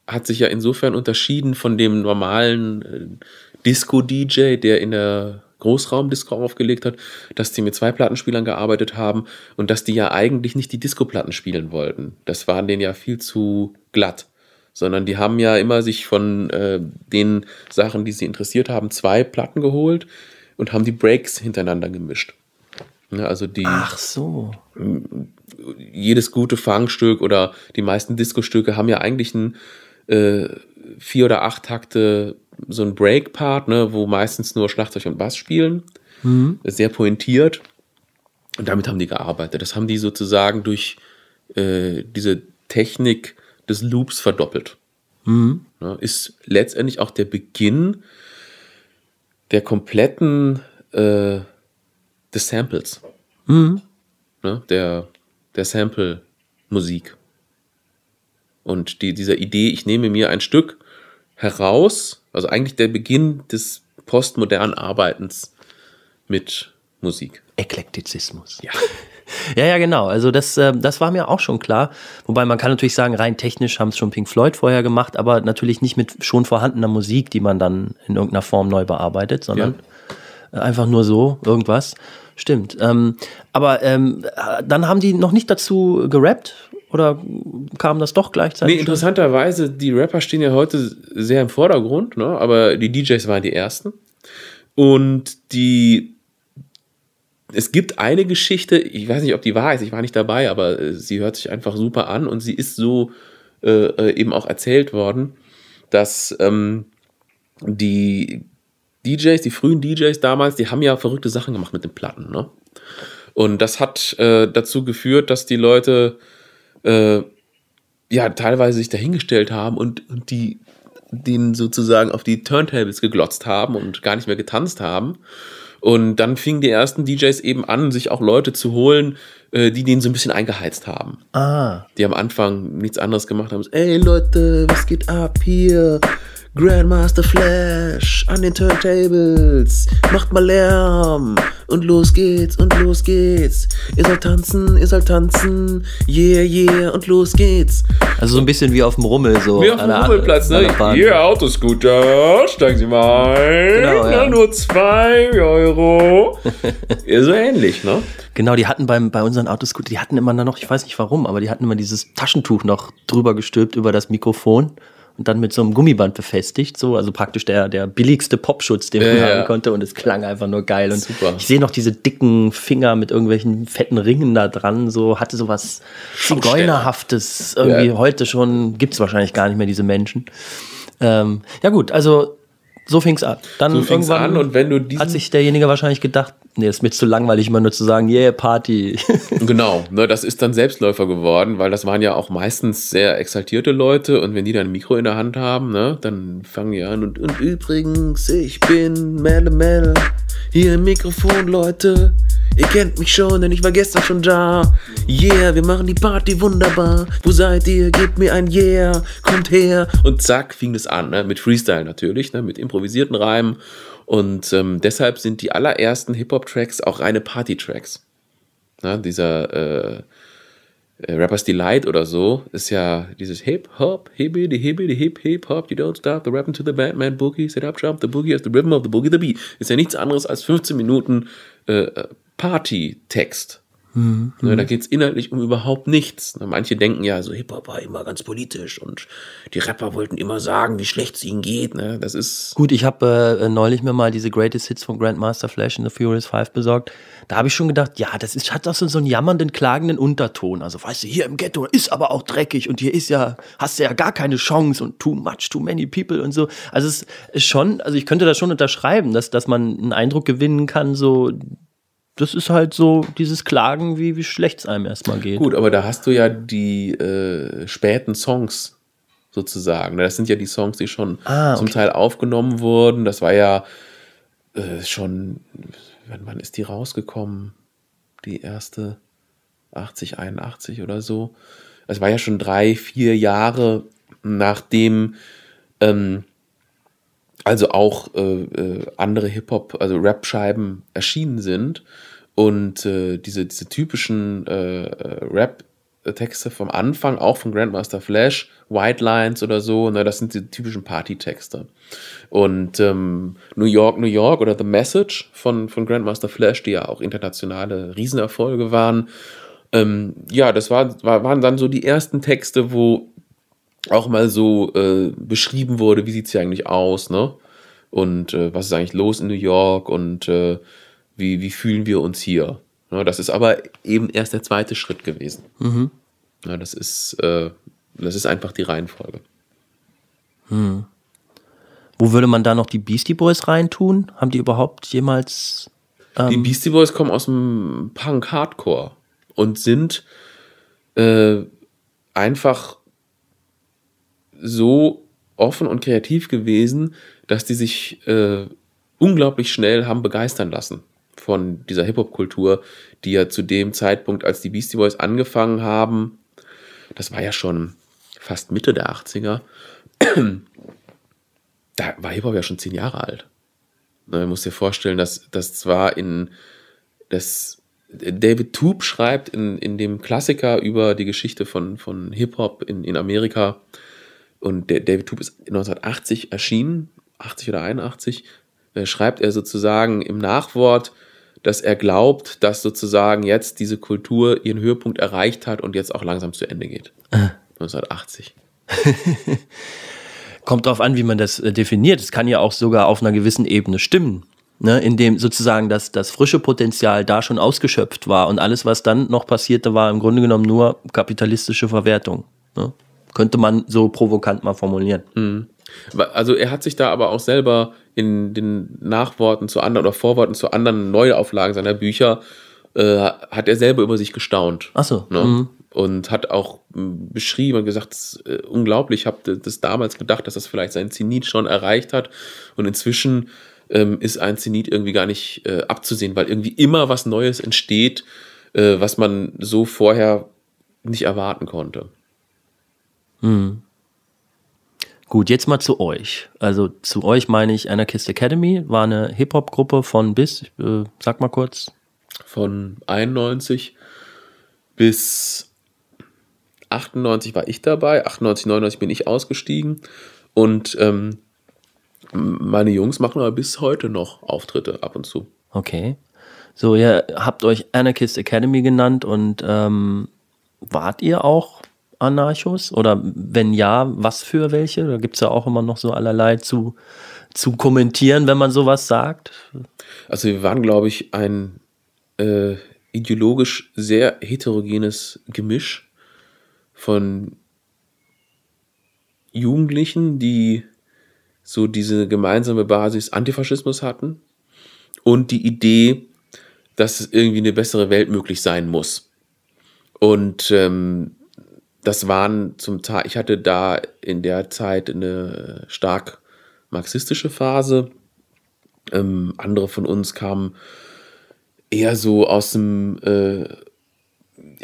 hat sich ja insofern unterschieden von dem normalen äh, Disco-DJ, der in der Großraumdisco aufgelegt hat, dass die mit zwei Plattenspielern gearbeitet haben und dass die ja eigentlich nicht die Disco-Platten spielen wollten. Das war denen ja viel zu glatt. Sondern die haben ja immer sich von äh, den Sachen, die sie interessiert haben, zwei Platten geholt und haben die Breaks hintereinander gemischt. Ja, also die Ach so. Jedes gute Funkstück oder die meisten Disco-Stücke haben ja eigentlich ein äh, vier oder acht Takte so ein Break-Part, ne, wo meistens nur Schlagzeug und Bass spielen. Sehr pointiert. Und damit haben die gearbeitet. Das haben die sozusagen durch äh, diese Technik des Loops verdoppelt. Ne, ist letztendlich auch der Beginn der kompletten äh, des Samples. Ne, der, der Sample-Musik. Und die, dieser Idee, ich nehme mir ein Stück heraus, also eigentlich der Beginn des postmodernen Arbeitens mit Musik. Eklektizismus. Ja. Ja, ja, genau. Also das, äh, das war mir auch schon klar. Wobei man kann natürlich sagen, rein technisch haben es schon Pink Floyd vorher gemacht, aber natürlich nicht mit schon vorhandener Musik, die man dann in irgendeiner Form neu bearbeitet, sondern äh, einfach nur so, irgendwas. Stimmt. Ähm, aber ähm, äh, dann haben die noch nicht dazu gerappt oder kam das doch gleichzeitig? Nee, interessanterweise, die Rapper stehen ja heute sehr im Vordergrund, ne? aber die DJs waren die ersten. Und die es gibt eine Geschichte, ich weiß nicht, ob die wahr ist, ich war nicht dabei, aber äh, sie hört sich einfach super an und sie ist so äh, äh, eben auch erzählt worden, dass ähm, die DJs, die frühen DJs damals, die haben ja verrückte Sachen gemacht mit den Platten, ne? Und das hat äh, dazu geführt, dass die Leute äh, ja teilweise sich dahingestellt haben und, und die den sozusagen auf die Turntables geglotzt haben und gar nicht mehr getanzt haben. Und dann fingen die ersten DJs eben an, sich auch Leute zu holen, äh, die den so ein bisschen eingeheizt haben. Ah, Die am Anfang nichts anderes gemacht haben. Ey Leute, was geht ab hier? Grandmaster Flash an den Turntables. Macht mal Lärm. Und los geht's, und los geht's. Ihr sollt tanzen, ihr sollt tanzen. Yeah, yeah, und los geht's. also so ein bisschen wie auf dem Rummel so. Wie auf dem Rummelplatz, ne? Hier, Autoscooter, steigen Sie mal ein. Genau, ja. Na, nur zwei Euro. ja, so ähnlich, ne? Genau, die hatten beim, bei unseren Autoscooter, die hatten immer noch, ich weiß nicht warum, aber die hatten immer dieses Taschentuch noch drüber gestülpt über das Mikrofon und dann mit so einem Gummiband befestigt, so, also praktisch der, der billigste Popschutz, den man Ja, ja. haben konnte und es klang einfach nur geil und Super. ich sehe noch diese dicken Finger mit irgendwelchen fetten Ringen da dran, so, hatte sowas Zigeunerhaftes, irgendwie Ja. heute schon, gibt's wahrscheinlich gar nicht mehr diese Menschen. Ähm, ja gut, also so fing's an. Dann So fing's an und wenn du diesen hat sich derjenige wahrscheinlich gedacht, nee, ist mir zu langweilig, immer nur zu sagen, yeah, Party. Genau, ne, das ist dann Selbstläufer geworden, weil das waren ja auch meistens sehr exaltierte Leute und wenn die dann ein Mikro in der Hand haben, ne, dann fangen die an und, und übrigens, ich bin Melle Melle, hier im Mikrofon, Leute. Ihr kennt mich schon, denn ich war gestern schon da. Yeah, wir machen die Party wunderbar. Wo seid ihr? Gebt mir ein Yeah, kommt her. Und zack, fing das an, ne? mit Freestyle natürlich, ne? mit improvisierten Reimen. Und ähm, deshalb sind die allerersten Hip-Hop-Tracks auch reine Party-Tracks. Na, dieser äh, äh, Rappers Delight oder so ist ja dieses Hip Hop, Hibbidi Hibbidi Hip Hip Hop, you don't stop the rapping to the Batman Boogie, set up jump the Boogie as the rhythm of the Boogie the Beat. Ist ja nichts anderes als 15 Minuten äh, äh, Party-Text. Ne, da geht's inhaltlich um überhaupt nichts. Ne, Manche denken ja, so Hip-Hop war immer ganz politisch und die Rapper wollten immer sagen, wie schlecht es ihnen geht. Ne? Das ist Gut, ich habe äh, neulich mir mal diese Greatest Hits von Grandmaster Flash in The Furious Five besorgt. Da habe ich schon gedacht, ja, das ist, hat doch so, so einen jammernden, klagenden Unterton. Also, weißt du, hier im Ghetto ist aber auch dreckig und hier ist ja, hast du ja gar keine Chance und too much, too many people und so. Also, es ist schon, also ich könnte das schon unterschreiben, dass, dass man einen Eindruck gewinnen kann, so, das ist halt so dieses Klagen, wie, wie schlecht es einem erstmal geht. gut, aber da hast du ja die äh, späten Songs sozusagen. Das sind ja die Songs, die schon Ah, zum okay. Teil aufgenommen wurden. Das war ja äh, schon, wann, wann ist die rausgekommen? Die erste 80, 81 oder so. Es war ja schon drei, vier Jahre nachdem ähm, also auch äh, äh, andere Hip-Hop, also Rap-Scheiben erschienen sind und äh, diese, diese typischen äh, äh, Rap-Texte vom Anfang, auch von Grandmaster Flash, White Lines oder so, ne, das sind die typischen Party-Texte. Und ähm, New York, New York oder The Message von, von Grandmaster Flash, die ja auch internationale Riesenerfolge waren, ähm, ja, das war, war, waren dann so die ersten Texte, wo auch mal so äh, beschrieben wurde, wie sieht's hier eigentlich aus, ne? Und äh, was ist eigentlich los in New York und äh, wie, wie fühlen wir uns hier? Ne, das ist aber eben erst der zweite Schritt gewesen. Ja, das ist, äh, das ist einfach die Reihenfolge. Wo würde man da noch die Beastie Boys reintun? Haben die überhaupt jemals. Die Beastie Boys kommen aus dem Punk-Hardcore und sind äh, einfach so offen und kreativ gewesen, dass die sich äh, unglaublich schnell haben begeistern lassen von dieser Hip-Hop-Kultur, die ja zu dem Zeitpunkt, als die Beastie Boys angefangen haben, das war ja schon fast Mitte der 80er, da war Hip-Hop ja schon zehn Jahre alt. Man muss dir vorstellen, dass das zwar in das David Toop schreibt in, in dem Klassiker über die Geschichte von, von Hip-Hop in, in Amerika. Und der David Toop ist 1980 erschienen, 80 oder 81, äh, schreibt er sozusagen im Nachwort, dass er glaubt, dass sozusagen jetzt diese Kultur ihren Höhepunkt erreicht hat und jetzt auch langsam zu Ende geht. 1980. Kommt drauf an, wie man das äh, definiert. Es kann ja auch sogar auf einer gewissen Ebene stimmen. Ne, in dem sozusagen das, das frische Potenzial da schon ausgeschöpft war und alles, was dann noch passierte, war im Grunde genommen nur kapitalistische Verwertung. Ne? Könnte man so provokant mal formulieren. Also er hat sich da aber auch selber in den Nachworten zu anderen oder Vorworten zu anderen Neuauflagen seiner Bücher, äh, hat er selber über sich gestaunt. Ach so, Ne? mhm. Und hat auch beschrieben und gesagt, das ist, äh, unglaublich, ich habe das damals gedacht, dass das vielleicht sein Zenit schon erreicht hat. Und inzwischen ähm, ist ein Zenit irgendwie gar nicht äh, abzusehen, weil irgendwie immer was Neues entsteht, äh, was man so vorher nicht erwarten konnte. Gut, jetzt mal zu euch. Also zu euch meine ich Anarchist Academy, war eine Hip-Hop-Gruppe von bis, äh, sag mal kurz, Von 91 bis 98 war ich dabei, 98, 99 bin ich ausgestiegen und ähm, meine Jungs machen aber bis heute noch Auftritte ab und zu. Okay. So, ihr habt euch Anarchist Academy genannt und ähm, wart ihr auch Anarchos? Oder wenn ja, was für welche? Da gibt es ja auch immer noch so allerlei zu, zu kommentieren, wenn man sowas sagt. Also wir waren, glaube ich, ein äh, ideologisch sehr heterogenes Gemisch von Jugendlichen, die so diese gemeinsame Basis Antifaschismus hatten und die Idee, dass es irgendwie eine bessere Welt möglich sein muss. Und ähm, das waren zum Teil, ich hatte da in der Zeit eine stark marxistische Phase. Ähm, andere von uns kamen eher so aus dem, äh,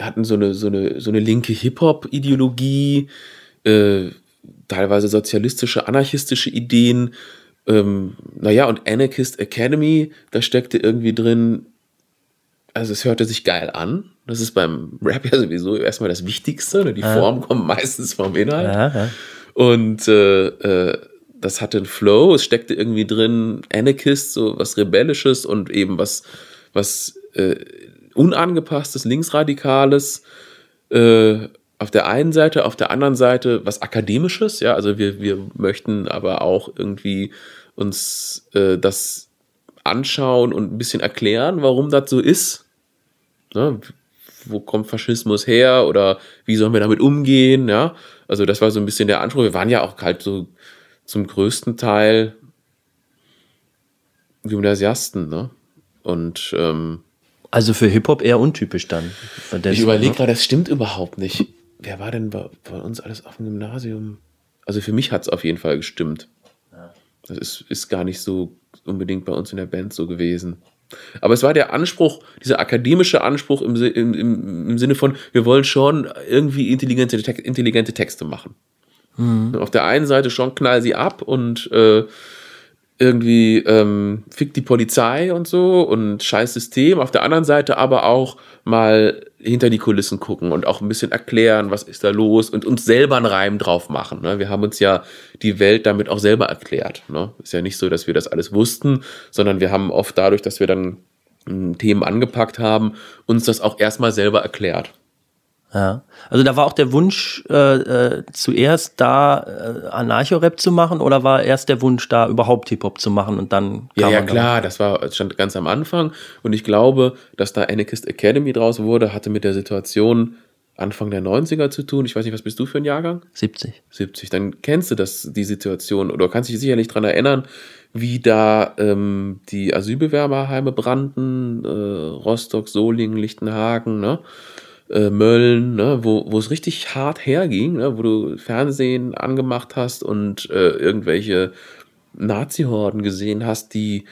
hatten so eine, so eine, so eine linke Hip-Hop-Ideologie, äh, teilweise sozialistische, anarchistische Ideen. Ähm, naja, und Anarchist Academy, da steckte irgendwie drin, also es hörte sich geil an. Das ist beim Rap ja sowieso erstmal das Wichtigste. Ne? Die Form kommt meistens vom Inhalt. Ja, ja. Und äh, äh, das hatte einen Flow, es steckte irgendwie drin Anarchist, so was Rebellisches und eben was, was äh, unangepasstes, linksradikales, äh, auf der einen Seite, auf der anderen Seite was Akademisches, ja, also wir, wir möchten aber auch irgendwie uns äh, das anschauen und ein bisschen erklären, warum das so ist. Ne? Wo kommt Faschismus her oder wie sollen wir damit umgehen, ja? Also das war so ein bisschen der Anspruch. Wir waren ja auch halt so zum größten Teil Gymnasiasten, ne? Und ähm, Also für Hip-Hop eher untypisch dann. ich überlege gerade, das stimmt überhaupt nicht. Wer war denn bei, bei uns alles auf dem Gymnasium? Also für mich hat es auf jeden Fall gestimmt. Das ist, ist gar nicht so unbedingt bei uns in der Band so gewesen. Aber es war der Anspruch, dieser akademische Anspruch im, im, im, im Sinne von, wir wollen schon irgendwie intelligente, intelligente Texte machen. Auf der einen Seite schon knall sie ab und äh, irgendwie ähm, fickt die Polizei und so und scheiß System. Auf der anderen Seite aber auch mal hinter die Kulissen gucken und auch ein bisschen erklären, was ist da los und uns selber einen Reim drauf machen. Ne? Wir haben uns ja die Welt damit auch selber erklärt. Ne? Ist ja nicht so, dass wir das alles wussten, sondern wir haben oft dadurch, dass wir dann mh, Themen angepackt haben, uns das auch erstmal selber erklärt. Ja. Also da war auch der Wunsch, äh, äh, zuerst da äh, Anarcho-Rap zu machen oder war erst der Wunsch, da überhaupt Hip-Hop zu machen und dann Ja, ja, klar, das war stand ganz am Anfang. Und ich glaube, dass da Anarchist Academy draus wurde, hatte mit der Situation Anfang der 90er zu tun. Ich weiß nicht, was bist du für ein Jahrgang? Dann 70. 70. Dann kennst du das, die Situation oder kannst dich sicherlich daran erinnern, wie da ähm, die Asylbewerberheime brannten, äh, Rostock, Solingen, Lichtenhagen, ne? Äh, Mölln, ne? wo, wo es richtig hart herging, ne? wo du Fernsehen angemacht hast und äh, irgendwelche Nazi-Horden gesehen hast, die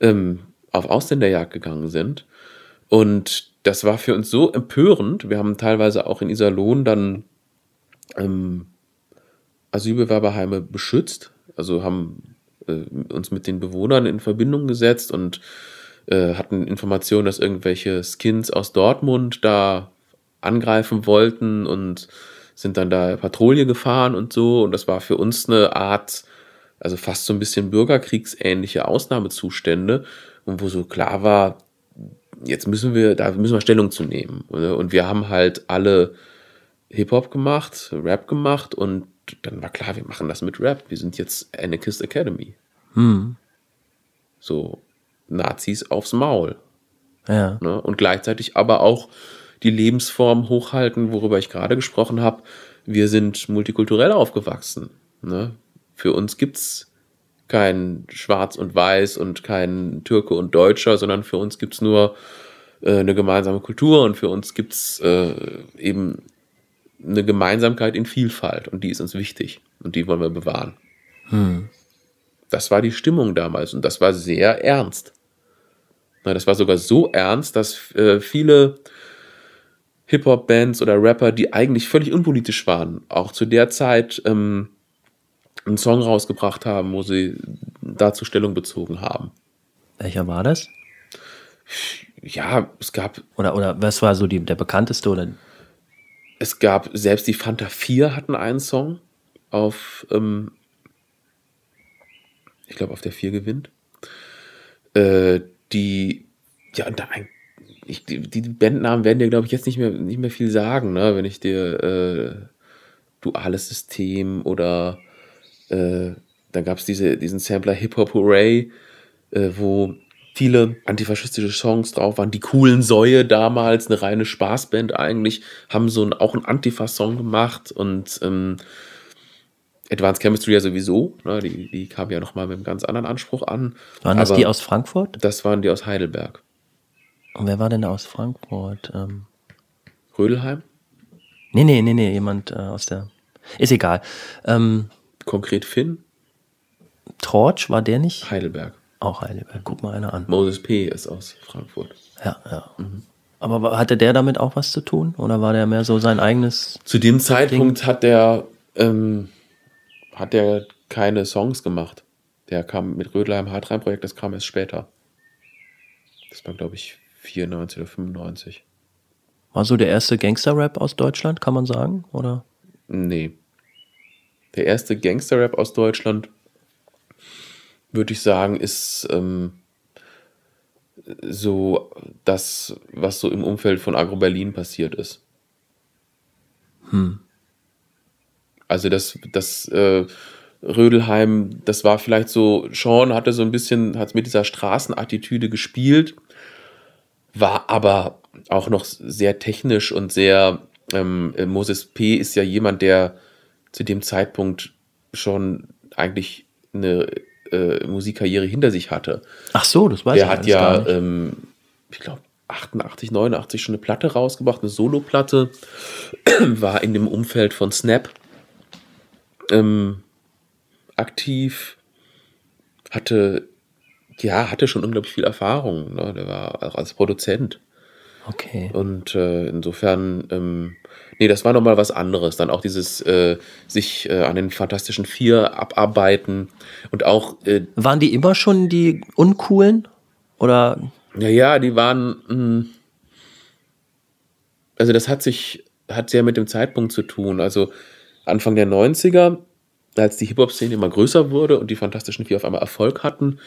ähm, auf Ausländerjagd gegangen sind. Und das war für uns so empörend. Wir haben teilweise auch in Iserlohn dann ähm, Asylbewerberheime beschützt, also haben äh, uns mit den Bewohnern in Verbindung gesetzt und äh, hatten Informationen, dass irgendwelche Skins aus Dortmund da angreifen wollten und sind dann da Patrouille gefahren und so. Und das war für uns eine Art, also fast so ein bisschen bürgerkriegsähnliche Ausnahmezustände. Und wo so klar war, jetzt müssen wir, da müssen wir Stellung zu nehmen. Und wir haben halt alle Hip-Hop gemacht, Rap gemacht und dann war klar, wir machen das mit Rap. Wir sind jetzt Anarchist Academy. Hm. So Nazis aufs Maul. Ja. Ne? Und gleichzeitig aber auch die Lebensform hochhalten, worüber ich gerade gesprochen habe. Wir sind multikulturell aufgewachsen. Ne? Für uns gibt's kein Schwarz und Weiß und kein Türke und Deutscher, sondern für uns gibt's nur äh, eine gemeinsame Kultur und für uns gibt's äh, eben eine Gemeinsamkeit in Vielfalt und die ist uns wichtig und die wollen wir bewahren. Das war die Stimmung damals und das war sehr ernst. Na, das war sogar so ernst, dass äh, viele Hip-Hop-Bands oder Rapper, die eigentlich völlig unpolitisch waren, auch zu der Zeit ähm, einen Song rausgebracht haben, wo sie dazu Stellung bezogen haben. Welcher war das? Ja, es gab, Oder, oder was war so die, der bekannteste oder es gab, selbst die Fanta 4 hatten einen Song auf, ähm, ich glaube, auf der 4 gewinnt. Äh, die, ja, und da ein, ich, die, Bandnamen werden dir, glaube ich, jetzt nicht mehr, nicht mehr viel sagen, ne? wenn ich dir äh, duales System oder äh, dann gab es diese, diesen Sampler Hip Hop Hooray, äh, wo viele antifaschistische Songs drauf waren. Die coolen Säue damals, eine reine Spaßband eigentlich, haben so ein, auch einen Antifa-Song gemacht und ähm, Advanced Chemistry ja sowieso. Ne? Die, die kam ja nochmal mit einem ganz anderen Anspruch an. waren das Aber die aus Frankfurt? Das waren die aus Heidelberg. Und wer war denn da aus Frankfurt? Ähm, Rödelheim, nee, nee, nee, nee, jemand äh, aus der. Ist egal. Ähm, konkret Finn, Torch, war der nicht? Heidelberg. Auch Heidelberg. Guck mal einer an. Moses P. ist aus Frankfurt. Ja, ja. Aber wa- hatte der damit auch was zu tun? Oder war der mehr so sein eigenes? Zu dem Zeitpunkt hat der, ähm, hat der keine Songs gemacht. Der kam mit Rödelheim Hartrein-Projekt, das kam erst später. Das war, glaube ich, 94 oder 95. War so der erste Gangster-Rap aus Deutschland, kann man sagen? Oder? Nee. Der erste Gangster-Rap aus Deutschland, würde ich sagen, ist ähm, so das, was so im Umfeld von Agro Berlin passiert ist. Also das, das äh, Rödelheim, das war vielleicht so, Sean hatte so ein bisschen, hat mit dieser Straßenattitüde gespielt, war aber auch noch sehr technisch und sehr, ähm, Moses P. ist ja jemand, der zu dem Zeitpunkt schon eigentlich eine äh, Musikkarriere hinter sich hatte. Ach so, das weiß Der ich hat ja, ähm, ich glaube, 88, 89 schon eine Platte rausgebracht, eine Soloplatte, war in dem Umfeld von Snap ähm, aktiv, hatte, ja, hatte schon unglaublich viel Erfahrung. Ne? Der war auch als Produzent. Okay. Und äh, insofern, ähm, nee, das war nochmal was anderes. Dann auch dieses äh, sich äh, an den Fantastischen Vier abarbeiten und auch äh, Waren die immer schon die Uncoolen? Oder Ja, ja, die waren. mh, Also, das hat sich, hat sehr mit dem Zeitpunkt zu tun. Also, Anfang der 90er, als die Hip-Hop-Szene immer größer wurde und die Fantastischen Vier auf einmal Erfolg hatten,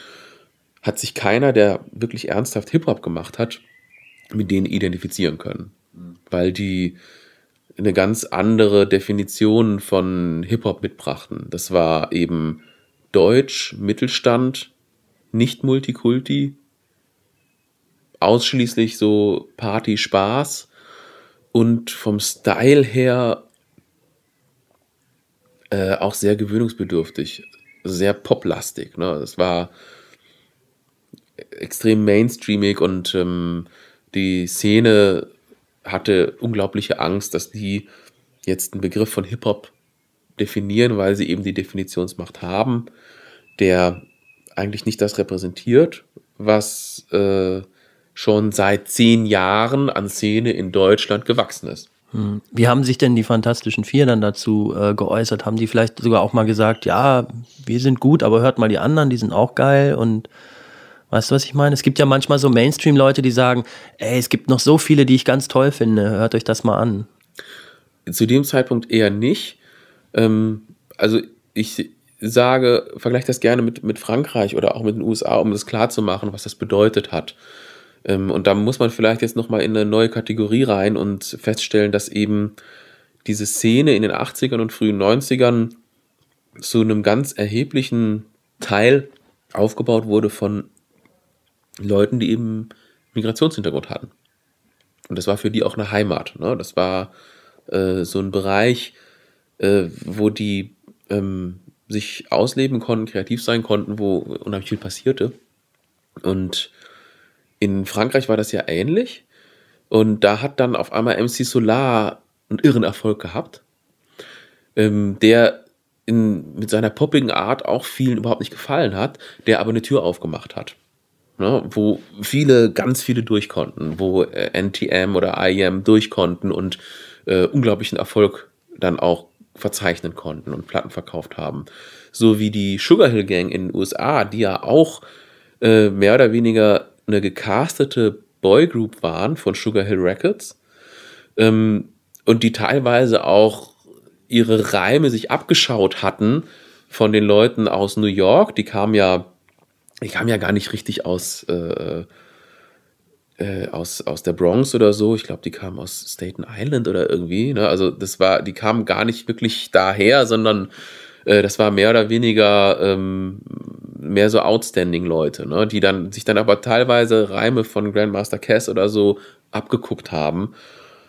hat sich keiner, der wirklich ernsthaft Hip-Hop gemacht hat, mit denen identifizieren können. Weil die eine ganz andere Definition von Hip-Hop mitbrachten. Das war eben Deutsch, Mittelstand, nicht Multikulti, ausschließlich so Party, Spaß und vom Style her äh, auch sehr gewöhnungsbedürftig, sehr poplastig. Ne? Es war extrem mainstreamig und ähm, die Szene hatte unglaubliche Angst, dass die jetzt einen Begriff von Hip-Hop definieren, weil sie eben die Definitionsmacht haben, der eigentlich nicht das repräsentiert, was äh, schon seit zehn Jahren an Szene in Deutschland gewachsen ist. wie haben sich denn die Fantastischen Vier dann dazu äh, geäußert? Haben die vielleicht sogar auch mal gesagt, ja, wir sind gut, aber hört mal die anderen, die sind auch geil und weißt du, was ich meine? Es gibt ja manchmal so Mainstream-Leute, die sagen, ey, es gibt noch so viele, die ich ganz toll finde, hört euch das mal an. Zu dem Zeitpunkt eher nicht. Ähm, also ich sage, vergleiche das gerne mit, mit Frankreich oder auch mit den USA, um das klarzumachen, was das bedeutet hat. Ähm, und da muss man vielleicht jetzt nochmal in eine neue Kategorie rein und feststellen, dass eben diese Szene in den 80ern und frühen 90ern zu einem ganz erheblichen Teil aufgebaut wurde von Leuten, die eben Migrationshintergrund hatten. Und das war für die auch eine Heimat. Ne? Das war äh, so ein Bereich, äh, wo die ähm, sich ausleben konnten, kreativ sein konnten, wo unheimlich viel passierte. Und in Frankreich war das ja ähnlich. Und da hat dann auf einmal MC Solar einen irren Erfolg gehabt, ähm, der in, mit seiner poppigen Art auch vielen überhaupt nicht gefallen hat, der aber eine Tür aufgemacht hat. Ne, wo viele, ganz viele durch konnten, wo äh, NTM oder IEM durch konnten und äh, unglaublichen Erfolg dann auch verzeichnen konnten und Platten verkauft haben. So wie die Sugar Hill Gang in den USA, die ja auch äh, mehr oder weniger eine gecastete Boygroup waren von Sugar Hill Records ähm, und die teilweise auch ihre Reime sich abgeschaut hatten von den Leuten aus New York. Die kamen ja, die kamen ja gar nicht richtig aus, äh, äh, aus, aus der Bronx oder so. Ich glaube, die kamen aus Staten Island oder irgendwie. Ne? Also das war, die kamen gar nicht wirklich daher, sondern äh, das war mehr oder weniger ähm, mehr so outstanding Leute, ne? die dann sich dann aber teilweise Reime von Grandmaster Cass oder so abgeguckt haben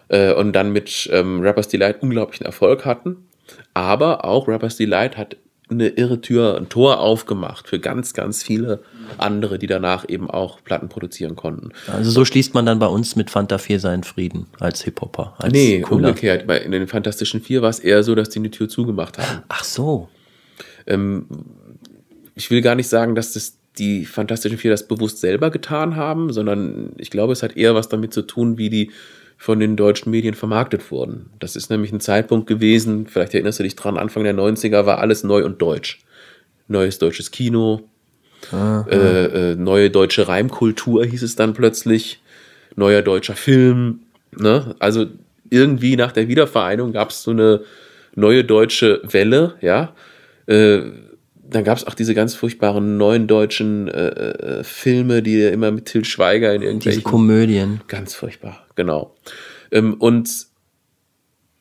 äh, und dann mit ähm, Rappers Delight unglaublichen Erfolg hatten. Aber auch Rappers Delight hat eine irre Tür, ein Tor aufgemacht für ganz, ganz viele andere, die danach eben auch Platten produzieren konnten. Also so schließt man dann bei uns mit Fanta 4 seinen Frieden als Hip-Hopper. Als Nee, cooler. umgekehrt. Bei, in den Fantastischen Vier war es eher so, dass die eine Tür zugemacht haben. Ach so. Ähm, ich will gar nicht sagen, dass das die Fantastischen Vier das bewusst selber getan haben, sondern ich glaube, es hat eher was damit zu tun, wie die von den deutschen Medien vermarktet wurden. Das ist nämlich ein Zeitpunkt gewesen, vielleicht erinnerst du dich dran, Anfang der 90er war alles neu und deutsch. Neues deutsches Kino, äh, äh, neue deutsche Reimkultur hieß es dann plötzlich, neuer deutscher Film. Ne? Also irgendwie nach der Wiedervereinigung gab es so eine neue deutsche Welle, ja, äh, dann gab es auch diese ganz furchtbaren neuen deutschen äh, äh, Filme, die immer mit Till Schweiger in irgendwelchen... Diese Komödien. Ganz furchtbar, genau. Ähm, und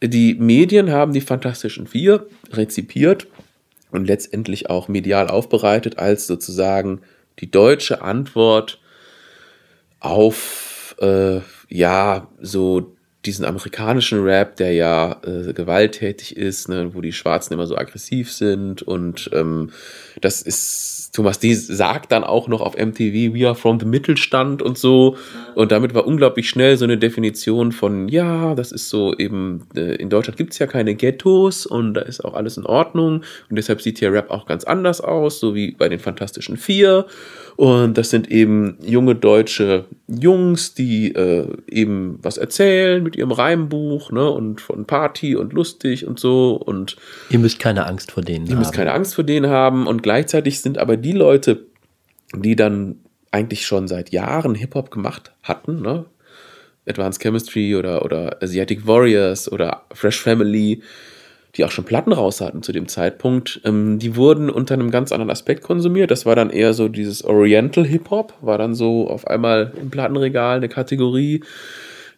die Medien haben die Fantastischen Vier rezipiert und letztendlich auch medial aufbereitet als sozusagen die deutsche Antwort auf, äh, ja, so diesen amerikanischen Rap, der ja äh, gewalttätig ist, ne, wo die Schwarzen immer so aggressiv sind und ähm, das ist, Thomas D. sagt dann auch noch auf MTV, we are from the Mittelstand und so und damit war unglaublich schnell so eine Definition von, ja, das ist so eben, äh, in Deutschland gibt es ja keine Ghettos und da ist auch alles in Ordnung und deshalb sieht hier Rap auch ganz anders aus, so wie bei den Fantastischen Vier und das sind eben junge deutsche Jungs, die äh, eben was erzählen mit ihrem Reimbuch, ne, und von Party und lustig und so. Und Ihr müsst keine Angst vor denen ihr müsst keine Angst vor denen haben. Und gleichzeitig sind aber die Leute, die dann eigentlich schon seit Jahren Hip-Hop gemacht hatten, ne? Advanced Chemistry oder, oder Asiatic Warriors oder Fresh Family, die auch schon Platten raus hatten zu dem Zeitpunkt, ähm, die wurden unter einem ganz anderen Aspekt konsumiert. Das war dann eher so dieses Oriental Hip-Hop, war dann so auf einmal im Plattenregal eine Kategorie.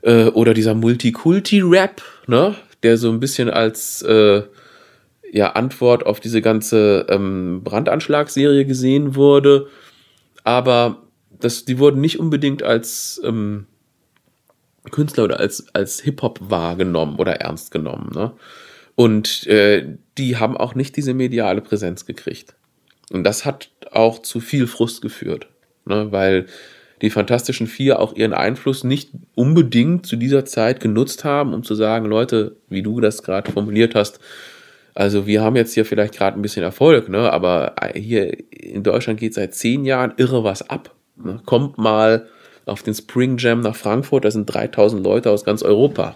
Äh, oder dieser Multikulti-Rap, ne? der so ein bisschen als äh, ja, Antwort auf diese ganze ähm, Brandanschlagsserie gesehen wurde. Aber das, die wurden nicht unbedingt als ähm, Künstler oder als, als Hip-Hop wahrgenommen oder ernst genommen. Ne? Und äh, die haben auch nicht diese mediale Präsenz gekriegt. Und das hat auch zu viel Frust geführt, ne? weil die Fantastischen Vier auch ihren Einfluss nicht unbedingt zu dieser Zeit genutzt haben, um zu sagen, Leute, wie du das gerade formuliert hast, also wir haben jetzt hier vielleicht gerade ein bisschen Erfolg, ne? aber hier in Deutschland geht seit zehn Jahren irre was ab. Ne? Kommt mal auf den Spring Jam nach Frankfurt, da sind 3000 Leute aus ganz Europa.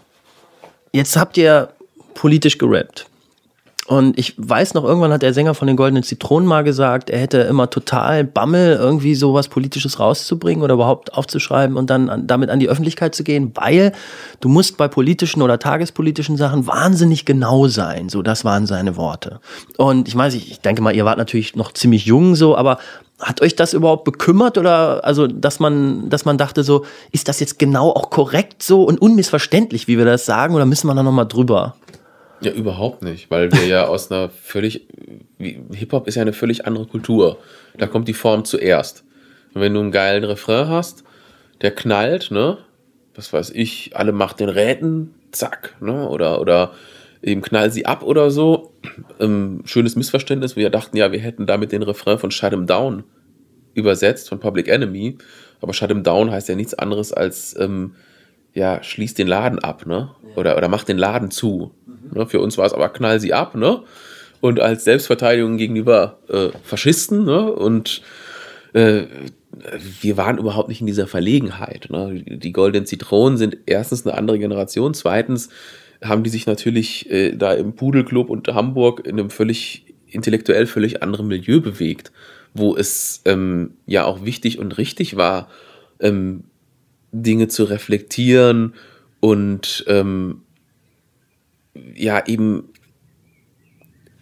Jetzt habt ihr politisch gerappt. Und ich weiß noch, irgendwann hat der Sänger von den Goldenen Zitronen mal gesagt, er hätte immer total Bammel, irgendwie sowas Politisches rauszubringen oder überhaupt aufzuschreiben und dann an, damit an die Öffentlichkeit zu gehen, weil du musst bei politischen oder tagespolitischen Sachen wahnsinnig genau sein. So, das waren seine Worte. Und ich weiß, ich denke mal, ihr wart natürlich noch ziemlich jung so, aber hat euch das überhaupt bekümmert oder also, dass man, dass man dachte so, ist das jetzt genau auch korrekt so und unmissverständlich, wie wir das sagen, oder müssen wir da nochmal drüber? Ja, überhaupt nicht, weil wir ja aus einer völlig, Hip-Hop ist ja eine völlig andere Kultur. Da kommt die Form zuerst. Und wenn du einen geilen Refrain hast, der knallt, ne, was weiß ich, alle macht den Räten, zack, ne, oder, oder eben knall sie ab oder so. Ähm, schönes Missverständnis, wir dachten ja, wir hätten damit den Refrain von Shut 'em Down übersetzt, von Public Enemy. Aber Shut 'em Down heißt ja nichts anderes als, ähm, ja, schließ den Laden ab, ne? Oder, oder mach den Laden zu. Ne? Für uns war es aber knall sie ab, ne? Und als Selbstverteidigung gegenüber äh, Faschisten, ne? Und äh, wir waren überhaupt nicht in dieser Verlegenheit. Ne? Die Goldenen Zitronen sind erstens eine andere Generation, zweitens haben die sich natürlich äh, da im Pudelclub und Hamburg in einem völlig intellektuell völlig anderen Milieu bewegt, wo es ähm, ja auch wichtig und richtig war, ähm, Dinge zu reflektieren und ähm, ja eben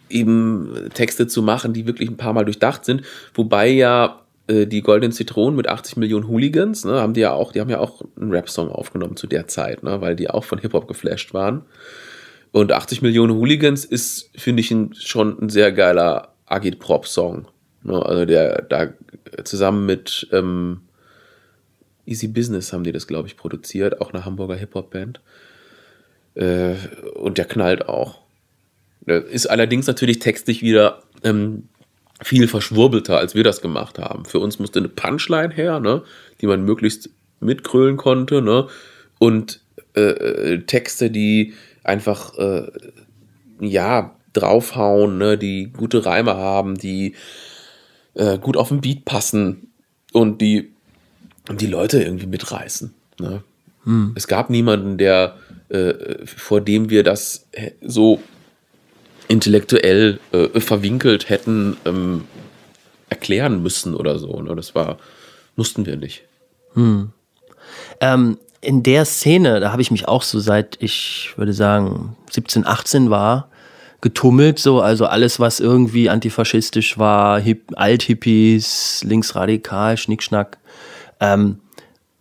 eben Texte zu machen, die wirklich ein paar Mal durchdacht sind, wobei ja äh, die Goldenen Zitronen mit 80 Millionen Hooligans, ne, haben die ja auch, die haben ja auch einen Rap-Song aufgenommen zu der Zeit, ne, weil die auch von Hip-Hop geflasht waren. Und 80 Millionen Hooligans ist, finde ich, ein, schon ein sehr geiler Agit-Prop-Song. Ne, also der da zusammen mit ähm, Easy Business haben die das, glaube ich, produziert, auch eine Hamburger Hip-Hop-Band. Äh, und der knallt auch. Ist allerdings natürlich textlich wieder ähm, viel verschwurbelter, als wir das gemacht haben. Für uns musste eine Punchline her, ne, die man möglichst mitkrölen konnte, ne, und äh, äh, Texte, die einfach äh, ja draufhauen, ne, die gute Reime haben, die äh, gut auf den Beat passen und die die Leute irgendwie mitreißen. Ne? Hm. Es gab niemanden, der äh, vor dem wir das so intellektuell äh, verwinkelt hätten ähm, erklären müssen oder so. Ne? Das war, mussten wir nicht. Hm. Ähm, in der Szene, da habe ich mich auch so seit ich würde sagen 17, 18 war, getummelt, so, also alles, was irgendwie antifaschistisch war, Hip Alt-Hippies, linksradikal, Schnickschnack. Ähm,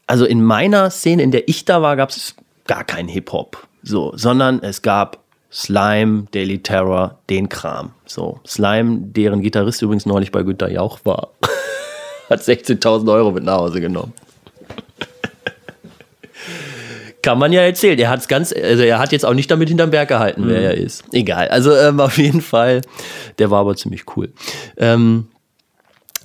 also in meiner Szene, in der ich da war, gab es gar keinen Hip-Hop, so, sondern es gab Slime, Daily Terror, den Kram. So, Slime, deren Gitarrist übrigens neulich bei Günter Jauch war, hat 16.000 Euro mit nach Hause genommen. Kann man ja erzählen. Er hat's ganz, also er hat jetzt auch nicht damit hinterm Berg gehalten, wer er ist. Egal. Also ähm, auf jeden Fall. Der war aber ziemlich cool. Ähm,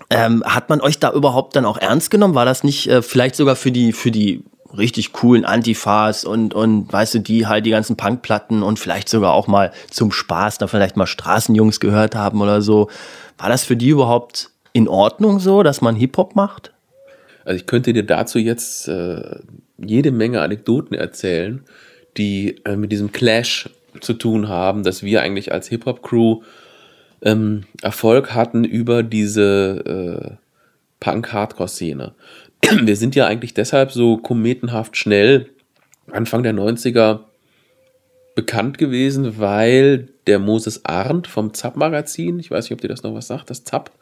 ähm, hat man euch da überhaupt dann auch ernst genommen? War das nicht äh, vielleicht sogar für die, für die richtig coolen Antifas und, und weißt du, die halt die ganzen Punkplatten und vielleicht sogar auch mal zum Spaß da vielleicht mal Straßenjungs gehört haben oder so. War das für die überhaupt in Ordnung so, dass man Hip-Hop macht? Also ich könnte dir dazu jetzt äh, jede Menge Anekdoten erzählen, die äh, mit diesem Clash zu tun haben, dass wir eigentlich als Hip-Hop-Crew ähm, Erfolg hatten über diese äh, Punk-Hardcore-Szene. Wir sind ja eigentlich deshalb so kometenhaft schnell Anfang der 90er bekannt gewesen, weil der Moses Arndt vom Zapp-Magazin, ich weiß nicht, ob dir das noch was sagt, das Zapp,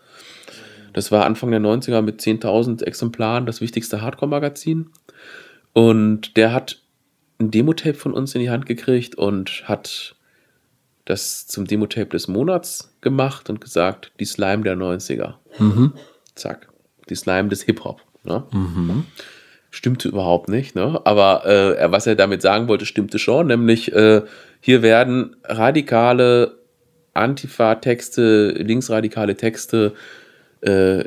das war Anfang der 90er mit 10.000 Exemplaren das wichtigste Hardcore-Magazin. Und der hat ein Demo-Tape von uns in die Hand gekriegt und hat das zum Demo-Tape des Monats gemacht und gesagt, die Slime der 90er. Zack. Die Slime des Hip-Hop. Ne? Stimmte überhaupt nicht, ne? aber äh, was er damit sagen wollte, stimmte schon, nämlich äh, hier werden radikale Antifa-Texte, linksradikale Texte äh,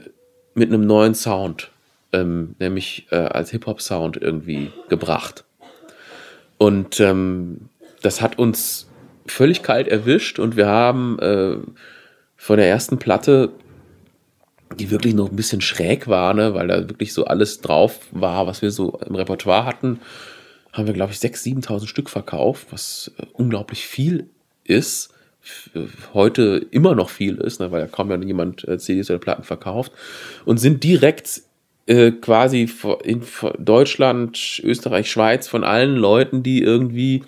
mit einem neuen Sound, ähm, nämlich äh, als Hip-Hop-Sound irgendwie gebracht. Und ähm, das hat uns völlig kalt erwischt und wir haben äh, von der ersten Platte, die wirklich noch ein bisschen schräg war, ne, weil da wirklich so alles drauf war, was wir so im Repertoire hatten, haben wir, glaube ich, 6.000, 7.000 Stück verkauft, was äh, unglaublich viel ist. Heute immer noch viel ist, ne, weil ja kaum jemand äh, CDs oder Platten verkauft. Und sind direkt äh, quasi in Deutschland, Österreich, Schweiz von allen Leuten, die irgendwie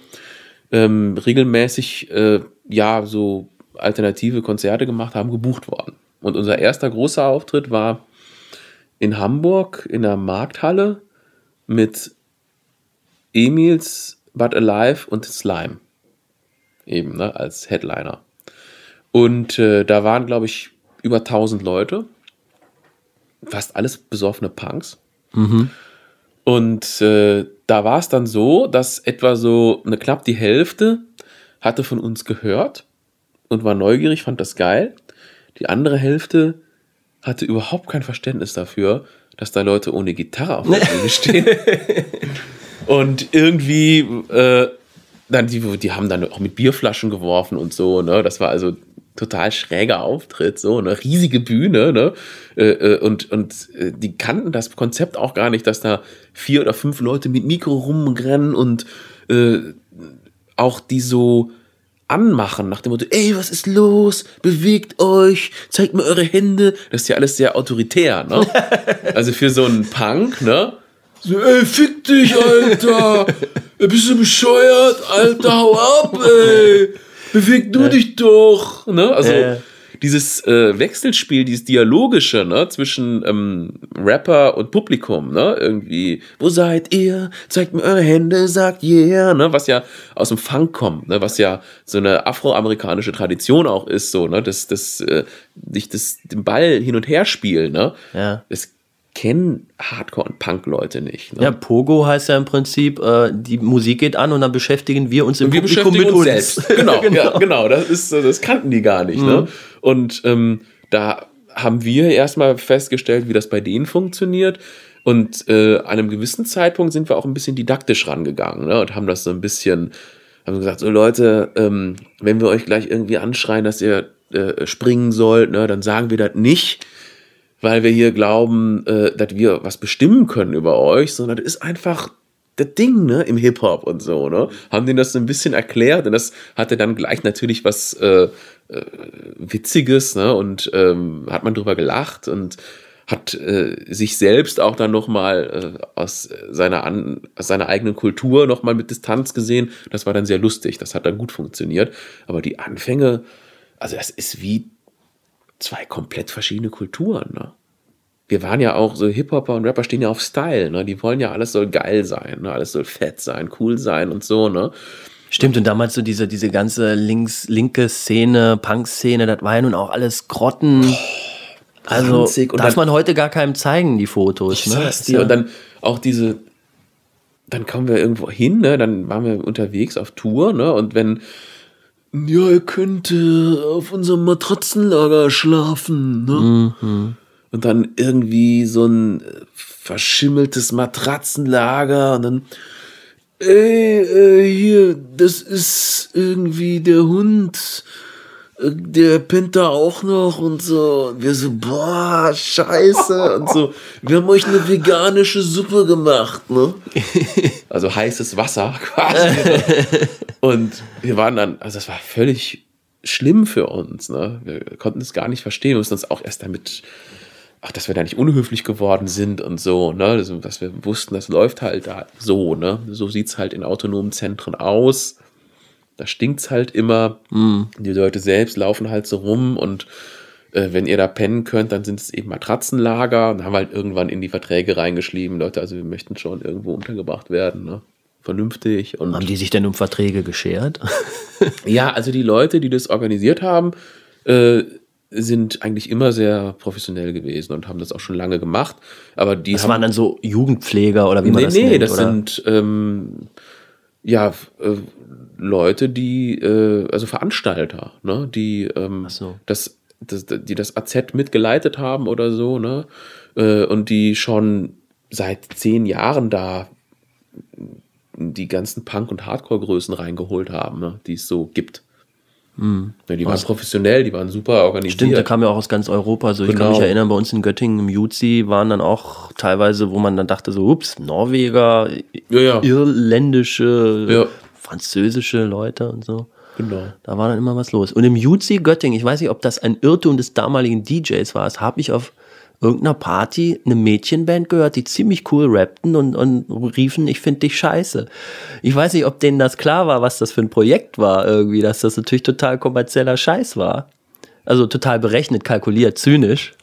ähm, regelmäßig äh, ja so alternative Konzerte gemacht haben, gebucht worden. Und unser erster großer Auftritt war in Hamburg in der Markthalle mit Emils, But Alive und Slime. Eben, ne, als Headliner. Und äh, da waren, glaube ich, über 1000 Leute. Fast alles besoffene Punks. Und äh, da war es dann so, dass etwa so eine knapp die Hälfte hatte von uns gehört und war neugierig, fand das geil. Die andere Hälfte hatte überhaupt kein Verständnis dafür, dass da Leute ohne Gitarre auf der Bühne stehen. und irgendwie, äh, dann die, die haben dann auch mit Bierflaschen geworfen und so, ne? Das war also total schräger Auftritt, so eine riesige Bühne, ne? Äh, äh, und und äh, die kannten das Konzept auch gar nicht, dass da vier oder fünf Leute mit Mikro rumrennen und äh, auch die so anmachen nach dem Motto, ey, was ist los? Bewegt euch, zeigt mir eure Hände. Das ist ja alles sehr autoritär, ne? also für so einen Punk, ne? So, ey, fick dich, Alter! Bist du bescheuert? Alter, hau ab, ey! Beweg du dich doch! Ne? Also, Äh. Dieses äh, Wechselspiel, dieses Dialogische, ne, zwischen ähm, Rapper und Publikum, ne? Irgendwie, wo seid ihr? Zeigt mir eure Hände, sagt yeah, ne? Was ja aus dem Funk kommt, ne? Was ja so eine afroamerikanische Tradition auch ist, so, ne? Das, das, äh, dich das, den Ball hin und her spielen, ne? Ja. Das kennen Hardcore- und Punk-Leute nicht. Ne? Ja, Pogo heißt ja im Prinzip, äh, die Musik geht an und dann beschäftigen wir uns im Und wir Publikum mit uns uns. selbst. Genau, Ja, genau. Das ist, das kannten die gar nicht. Ne? Und ähm, da haben wir erstmal festgestellt, wie das bei denen funktioniert. Und äh, an einem gewissen Zeitpunkt sind wir auch ein bisschen didaktisch rangegangen ne? und haben das so ein bisschen, haben gesagt, so Leute, ähm, wenn wir euch gleich irgendwie anschreien, dass ihr äh, springen sollt, ne, dann sagen wir das nicht, weil wir hier glauben, äh, dass wir was bestimmen können über euch, sondern das ist einfach das Ding, ne, im Hip-Hop und so, ne? Haben denen das so ein bisschen erklärt und das hatte dann gleich natürlich was äh, äh, Witziges, ne? Und ähm, hat man drüber gelacht und hat äh, sich selbst auch dann nochmal äh, aus, aus seiner eigenen Kultur nochmal mit Distanz gesehen. Das war dann sehr lustig, das hat dann gut funktioniert. Aber die Anfänge, also das ist wie zwei komplett verschiedene Kulturen. Ne? Wir waren ja auch so Hip-Hopper und Rapper stehen ja auf Style, ne? Die wollen ja, alles soll geil sein, ne? Alles soll fett sein, cool sein und so, ne? Stimmt, und damals so diese, diese ganze links, linke Szene, Punk-Szene, das war ja nun auch alles Grotten. Also, ranzig. Und darf dann- man heute gar keinem zeigen, die Fotos. Ne? dir. ja- Und dann auch diese, dann kommen wir irgendwo hin, ne? Dann waren wir unterwegs auf Tour, ne? Und wenn, ja, ihr könnt äh, auf unserem Matratzenlager schlafen, ne? Und dann irgendwie so ein äh, verschimmeltes Matratzenlager und dann, ey, äh, hier, das ist irgendwie der Hund, der pennt da auch noch und so. Und wir so, boah, scheiße und so. Wir haben euch eine veganische Suppe gemacht, ne? Also heißes Wasser quasi. und wir waren dann, also das war völlig schlimm für uns, ne? Wir konnten es gar nicht verstehen. Wir mussten uns auch erst damit ach, dass wir da nicht unhöflich geworden sind und so, ne, also, dass wir wussten, das läuft halt da so, ne, so sieht's halt in autonomen Zentren aus. Da stinkt's halt immer. Die Leute selbst laufen halt so rum und äh, wenn ihr da pennen könnt, dann sind es eben Matratzenlager und haben halt irgendwann in die Verträge reingeschrieben, Leute, also wir möchten schon irgendwo untergebracht werden, ne, vernünftig und Haben die sich denn um Verträge geschert? ja, also die Leute, die das organisiert haben, äh, sind eigentlich immer sehr professionell gewesen und haben das auch schon lange gemacht. Aber die Das haben waren dann so Jugendpfleger oder wie man nee, das nee, nennt, das oder? sind ähm, ja äh, Leute, die äh, also Veranstalter, ne, die ähm, so. das, das, die das AZ mitgeleitet haben oder so, ne, äh, und die schon seit zehn Jahren da die ganzen Punk- und Hardcore-Größen reingeholt haben, ne, die es so gibt. Ja, die waren professionell, die waren super organisiert. Stimmt, der kam ja auch aus ganz Europa. So, ich kann Genau. mich erinnern, bei uns in Göttingen im Juzi waren dann auch teilweise, wo man dann dachte, so, ups, Norweger, Ja, ja. irländische. Französische Leute und so. Genau. Da war dann immer was los. Und im Juzi Göttingen, ich weiß nicht, ob das ein Irrtum des damaligen DJs war, das habe ich auf irgendeiner Party eine Mädchenband gehört, die ziemlich cool rappten und, und riefen, ich finde dich scheiße. Ich weiß nicht, ob denen das klar war, was das für ein Projekt war irgendwie, dass das natürlich total kommerzieller Scheiß war. Also total berechnet, kalkuliert, zynisch.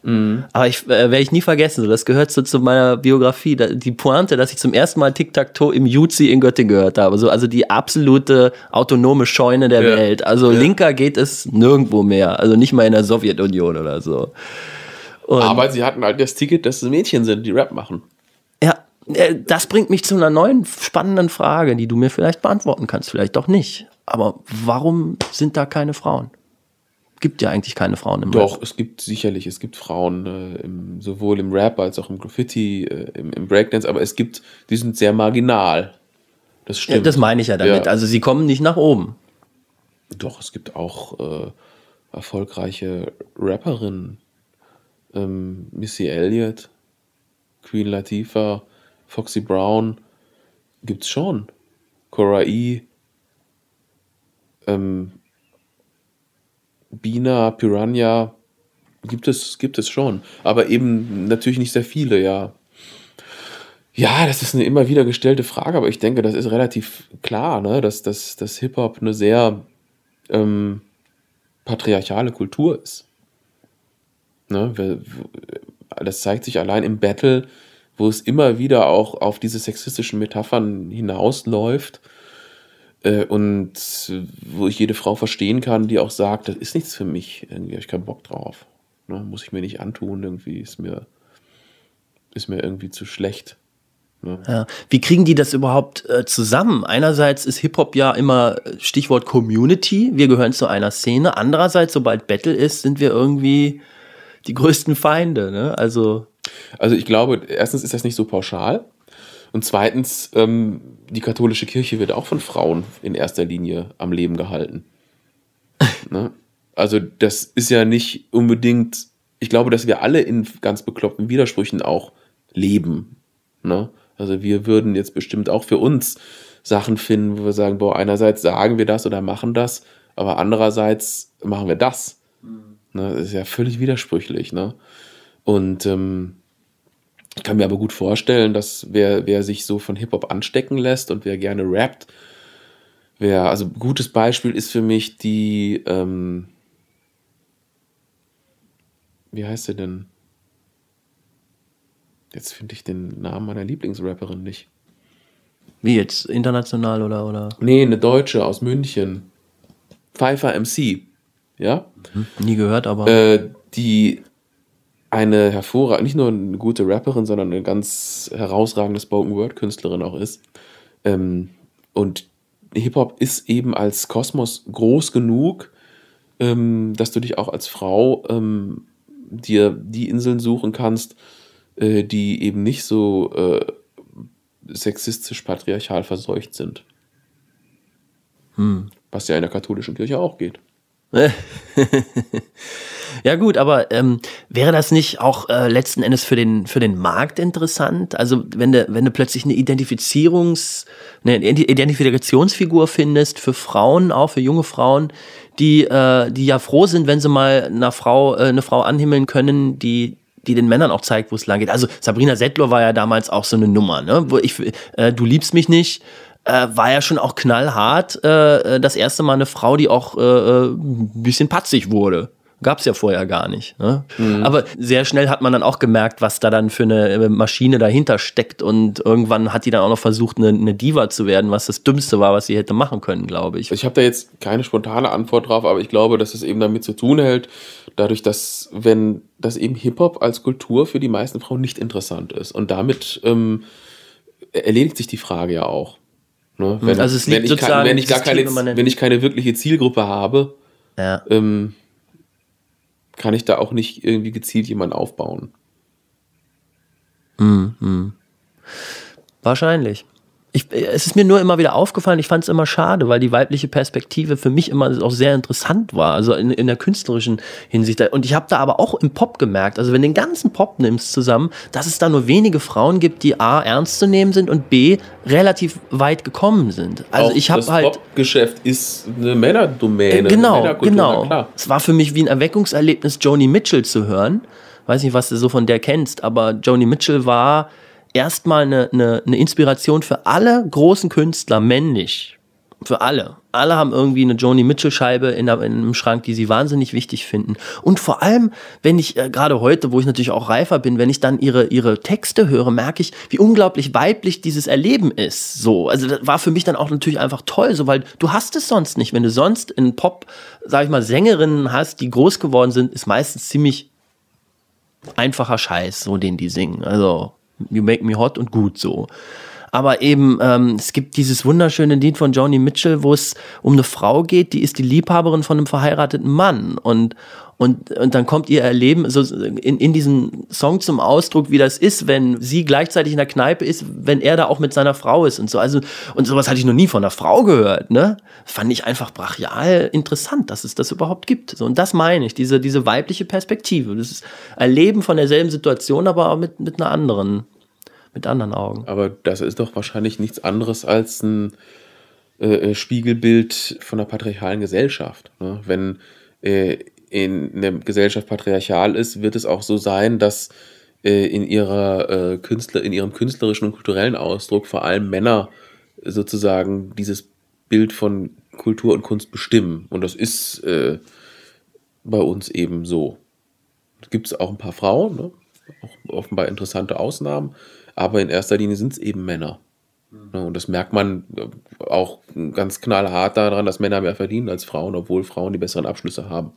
Aber ich äh, werde ich nie vergessen. So, das gehört so zu meiner Biografie. Da, die Pointe, dass ich zum ersten Mal Tic-Tac-Toe im Juzi in Göttingen gehört habe. So, also die absolute autonome Scheune der Ja. Welt. Also Ja. linker geht es nirgendwo mehr. Also nicht mal in der Sowjetunion oder so. Und Aber sie hatten halt das Ticket, dass es Mädchen sind, die Rap machen. ja, äh, das bringt mich zu einer neuen spannenden Frage, die du mir vielleicht beantworten kannst, vielleicht doch nicht. Aber warum sind da keine Frauen? Gibt ja eigentlich keine Frauen im Doch, Rap. es gibt sicherlich, es gibt Frauen, äh, im, sowohl im Rap als auch im Graffiti, äh, im, im Breakdance, aber es gibt, die sind sehr marginal. Das Ja, stimmt. das meine ich ja damit. Ja. Also sie kommen nicht nach oben. Doch, es gibt auch äh, erfolgreiche Rapperinnen. Ähm, Missy Elliott, Queen Latifah, Foxy Brown, gibt's schon. Cora E. Ähm, Bina, Piranha, gibt es, gibt es schon. Aber eben natürlich nicht sehr viele, ja. Ja, das ist eine immer wieder gestellte Frage, aber ich denke, das ist relativ klar, ne? dass, dass, dass Hip-Hop eine sehr ähm, patriarchale Kultur ist. Ne? Das zeigt sich allein im Battle, wo es immer wieder auch auf diese sexistischen Metaphern hinausläuft und wo ich jede Frau verstehen kann, die auch sagt, das ist nichts für mich, irgendwie habe ich keinen Bock drauf. Ne? Muss ich mir nicht antun, irgendwie ist mir, ist mir irgendwie zu schlecht. Ja. Wie kriegen die das überhaupt äh, zusammen? Einerseits ist Hip-Hop ja immer äh, Stichwort Community. Wir gehören zu einer Szene. Andererseits, sobald Battle ist, sind wir irgendwie die größten Feinde. Ne? Also Also ich glaube, erstens ist das nicht so pauschal. Und zweitens, ähm, die katholische Kirche wird auch von Frauen in erster Linie am Leben gehalten. ne? Also das ist ja nicht unbedingt, ich glaube, dass wir alle in ganz bekloppten Widersprüchen auch leben. Ne? Also wir würden jetzt bestimmt auch für uns Sachen finden, wo wir sagen, boah, einerseits sagen wir das oder machen das, aber andererseits machen wir das. Ne? Das ist ja völlig widersprüchlich. Ne? Und ähm, ich kann mir aber gut vorstellen, dass wer, wer sich so von Hip-Hop anstecken lässt und wer gerne rappt, wer, also gutes Beispiel ist für mich die, ähm, wie heißt sie denn? Jetzt finde ich den Namen meiner Lieblingsrapperin nicht. Wie jetzt? International oder? oder? Nee, eine Deutsche aus München. Pfeiffer MC. Ja? Nie gehört, aber. Äh, die eine hervorragende, nicht nur eine gute Rapperin, sondern eine ganz herausragende Spoken-Word-Künstlerin auch ist. Ähm, und Hip-Hop ist eben als Kosmos groß genug, ähm, dass du dich auch als Frau ähm, dir die Inseln suchen kannst, äh, die eben nicht so äh, sexistisch patriarchal verseucht sind. Was ja in der katholischen Kirche auch geht. Ja gut, aber ähm, wäre das nicht auch äh, letzten Endes für den für den Markt interessant? Also wenn du wenn du plötzlich eine Identifizierungs eine Identifikationsfigur findest für Frauen, auch für junge Frauen, die äh, die ja froh sind, wenn sie mal einer Frau äh, eine Frau anhimmeln können, die die den Männern auch zeigt, wo es lang geht. Also Sabrina Settler war ja damals auch so eine Nummer, ne? Wo ich äh, du liebst mich nicht äh, war ja schon auch knallhart. Äh, das erste Mal eine Frau, die auch äh, äh ein bisschen patzig wurde. Gab es ja vorher gar nicht. Ne? Mhm. Aber sehr schnell hat man dann auch gemerkt, was da dann für eine äh, Maschine dahinter steckt. Und irgendwann hat die dann auch noch versucht, eine, eine Diva zu werden, was das Dümmste war, was sie hätte machen können, glaube ich. Ich habe da jetzt keine spontane Antwort drauf, aber ich glaube, dass es eben damit zu tun hält, dadurch, dass, wenn das eben Hip-Hop als Kultur für die meisten Frauen nicht interessant ist. Und damit ähm, erledigt sich die Frage ja auch. Ne? Wenn, also es liegt wenn, ich kann, wenn, ich gar keine, wenn ich keine wirkliche Zielgruppe habe, ja. ähm, kann ich da auch nicht irgendwie gezielt jemanden aufbauen. Mm, mm. Wahrscheinlich. Ich, es ist mir nur immer wieder aufgefallen, ich fand es immer schade, weil die weibliche Perspektive für mich immer auch sehr interessant war, also in, in der künstlerischen Hinsicht. Und ich habe da aber auch im Pop gemerkt, also wenn du den ganzen Pop nimmst zusammen, dass es da nur wenige Frauen gibt, die A, ernst zu nehmen sind und B, relativ weit gekommen sind. Also auch ich habe halt. Das Pop-Geschäft ist eine Männerdomäne. Äh, genau, eine genau. Es war für mich wie ein Erweckungserlebnis, Joni Mitchell zu hören. Weiß nicht, was du so von der kennst, aber Joni Mitchell war erstmal eine, eine, eine Inspiration für alle großen Künstler, männlich. Für alle. Alle haben irgendwie eine Joni Mitchell-Scheibe in, in einem Schrank, die sie wahnsinnig wichtig finden. Und vor allem, wenn ich, äh, gerade heute, wo ich natürlich auch reifer bin, wenn ich dann ihre, ihre Texte höre, merke ich, wie unglaublich weiblich dieses Erleben ist. So, also das war für mich dann auch natürlich einfach toll, so, weil du hast es sonst nicht. Wenn du sonst in Pop, sag ich mal, Sängerinnen hast, die groß geworden sind, ist meistens ziemlich einfacher Scheiß, so den die singen. Also You Make Me Hot und gut so. Aber eben, ähm, es gibt dieses wunderschöne Lied von Joni Mitchell, wo es um eine Frau geht, die ist die Liebhaberin von einem verheirateten Mann. Und, und, und dann kommt ihr Erleben so in, in diesem Song zum Ausdruck, wie das ist, wenn sie gleichzeitig in der Kneipe ist, wenn er da auch mit seiner Frau ist und so. Also, und sowas hatte ich noch nie von einer Frau gehört, ne? Fand ich einfach brachial interessant, dass es das überhaupt gibt. So, und das meine ich, diese, diese weibliche Perspektive. Das ist Erleben von derselben Situation, aber mit, mit einer anderen mit anderen Augen. Aber das ist doch wahrscheinlich nichts anderes als ein äh, äh Spiegelbild von der patriarchalen Gesellschaft. Ne? Wenn äh, in einer Gesellschaft patriarchal ist, wird es auch so sein, dass äh, in ihrer äh, Künstler, in ihrem künstlerischen und kulturellen Ausdruck vor allem Männer sozusagen dieses Bild von Kultur und Kunst bestimmen. Und das ist äh, bei uns eben so. Gibt es auch ein paar Frauen, ne? auch offenbar interessante Ausnahmen, aber in erster Linie sind es eben Männer. Mhm. Und das merkt man äh, auch ganz knallhart daran, dass Männer mehr verdienen als Frauen, obwohl Frauen die besseren Abschlüsse haben.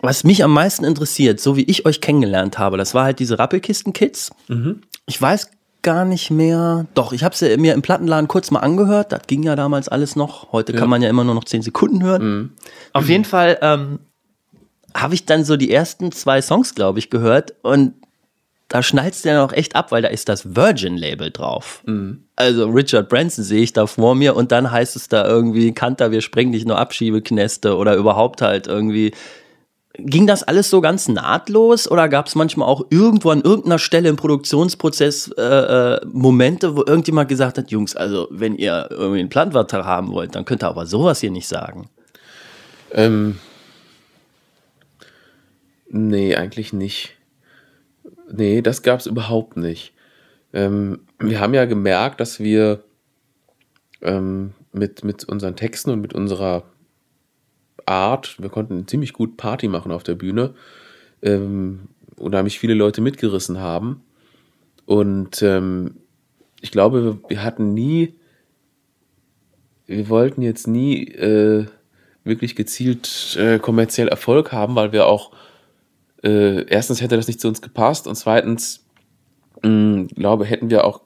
Was mich am meisten interessiert, so wie ich euch kennengelernt habe, das war halt diese Rappelkisten-Kids. Mhm. Ich weiß gar nicht mehr. Doch, ich habe sie mir im Plattenladen kurz mal angehört. Das ging ja damals alles noch. Heute ja. kann man ja immer nur noch zehn Sekunden hören. Mhm. Auf jeden Fall ähm, habe ich dann so die ersten zwei Songs, glaube ich, gehört und da schnallst du ja noch echt ab, weil da ist das Virgin-Label drauf. Mhm. Also Richard Branson sehe ich da vor mir und dann heißt es da irgendwie, Kanter, wir sprengen dich nur Abschiebeknäste oder überhaupt halt irgendwie. Ging das alles so ganz nahtlos oder gab es manchmal auch irgendwo an irgendeiner Stelle im Produktionsprozess äh, äh, Momente, wo irgendjemand gesagt hat, Jungs, also wenn ihr irgendwie einen Planvertrag haben wollt, dann könnt ihr aber sowas hier nicht sagen? Ähm, Nee, eigentlich nicht. Nee, das gab es überhaupt nicht. Ähm, wir haben ja gemerkt, dass wir ähm, mit, mit unseren Texten und mit unserer Art, wir konnten ziemlich gut Party machen auf der Bühne, ähm, unheimlich viele Leute mitgerissen haben. Und ähm, ich glaube, wir, wir hatten nie, wir wollten jetzt nie äh, wirklich gezielt äh, kommerziell Erfolg haben, weil wir auch, äh, erstens hätte das nicht zu uns gepasst und zweitens, mh, glaube, hätten wir auch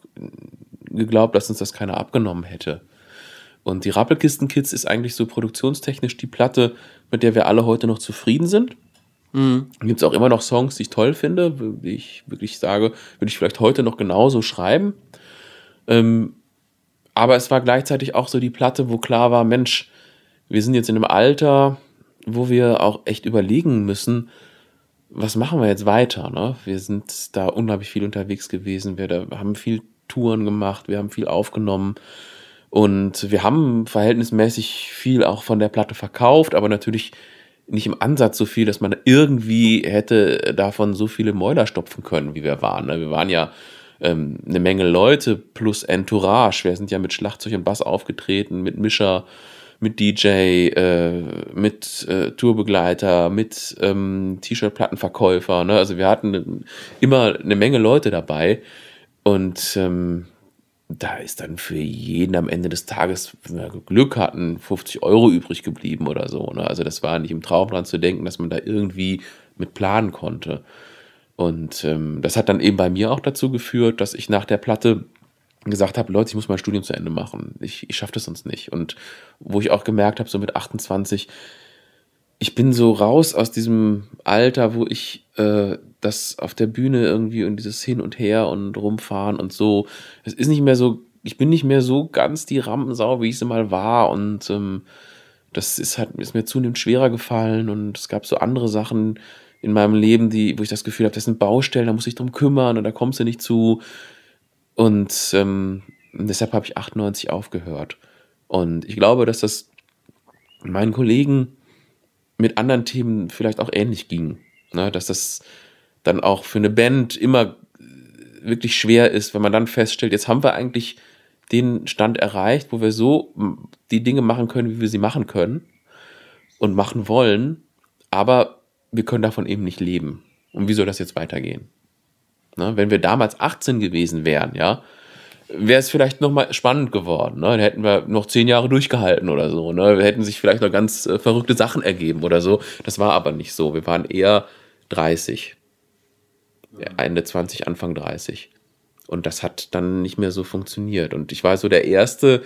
geglaubt, dass uns das keiner abgenommen hätte. Und die Rappelkisten-Kids ist eigentlich so produktionstechnisch die Platte, mit der wir alle heute noch zufrieden sind. Mhm. Gibt es auch immer noch Songs, die ich toll finde, die ich wirklich sage, würde ich vielleicht heute noch genauso schreiben. Ähm, aber es war gleichzeitig auch so die Platte, wo klar war, Mensch, wir sind jetzt in einem Alter, wo wir auch echt überlegen müssen, was machen wir jetzt weiter? Ne? Wir sind da unglaublich viel unterwegs gewesen, wir da, haben viel Touren gemacht, wir haben viel aufgenommen und wir haben verhältnismäßig viel auch von der Platte verkauft, aber natürlich nicht im Ansatz so viel, dass man irgendwie hätte davon so viele Mäuler stopfen können, wie wir waren. Ne? Wir waren ja ähm, eine Menge Leute plus Entourage. Wir sind ja mit Schlagzeug und Bass aufgetreten, mit Mischer, mit DJ, äh, mit äh, Tourbegleiter, mit ähm, T-Shirt-Plattenverkäufer. Ne? Also wir hatten immer eine Menge Leute dabei und ähm, da ist dann für jeden am Ende des Tages, wenn wir Glück hatten, 50 Euro übrig geblieben oder so. Ne? Also das war nicht im Traum dran zu denken, dass man da irgendwie mit planen konnte. Und ähm, das hat dann eben bei mir auch dazu geführt, dass ich nach der Platte gesagt habe, Leute, ich muss mein Studium zu Ende machen. Ich, ich schaffe das sonst nicht. Und wo ich auch gemerkt habe, so mit 28, ich bin so raus aus diesem Alter, wo ich äh, das auf der Bühne irgendwie und dieses Hin und Her und rumfahren und so. Es ist nicht mehr so, ich bin nicht mehr so ganz die Rampensau, wie ich sie mal war. Und ähm, das ist halt, ist mir zunehmend schwerer gefallen und es gab so andere Sachen, in meinem Leben, die, wo ich das Gefühl habe, das sind Baustellen, da muss ich drum kümmern und da kommst du nicht zu. Und ähm, deshalb habe ich 98 aufgehört. Und ich glaube, dass das meinen Kollegen mit anderen Themen vielleicht auch ähnlich ging. Ne? Dass das dann auch für eine Band immer wirklich schwer ist, wenn man dann feststellt, jetzt haben wir eigentlich den Stand erreicht, wo wir so die Dinge machen können, wie wir sie machen können und machen wollen, aber wir können davon eben nicht leben. Und wie soll das jetzt weitergehen? Ne? Wenn wir damals 18 gewesen wären, ja, wäre es vielleicht nochmal spannend geworden. Ne? Dann hätten wir noch zehn Jahre durchgehalten oder so. Ne? Wir hätten sich vielleicht noch ganz äh, verrückte Sachen ergeben oder so. Das war aber nicht so. Wir waren eher 30. Ende 20, Anfang 30. Und das hat dann nicht mehr so funktioniert. Und ich war so der Erste,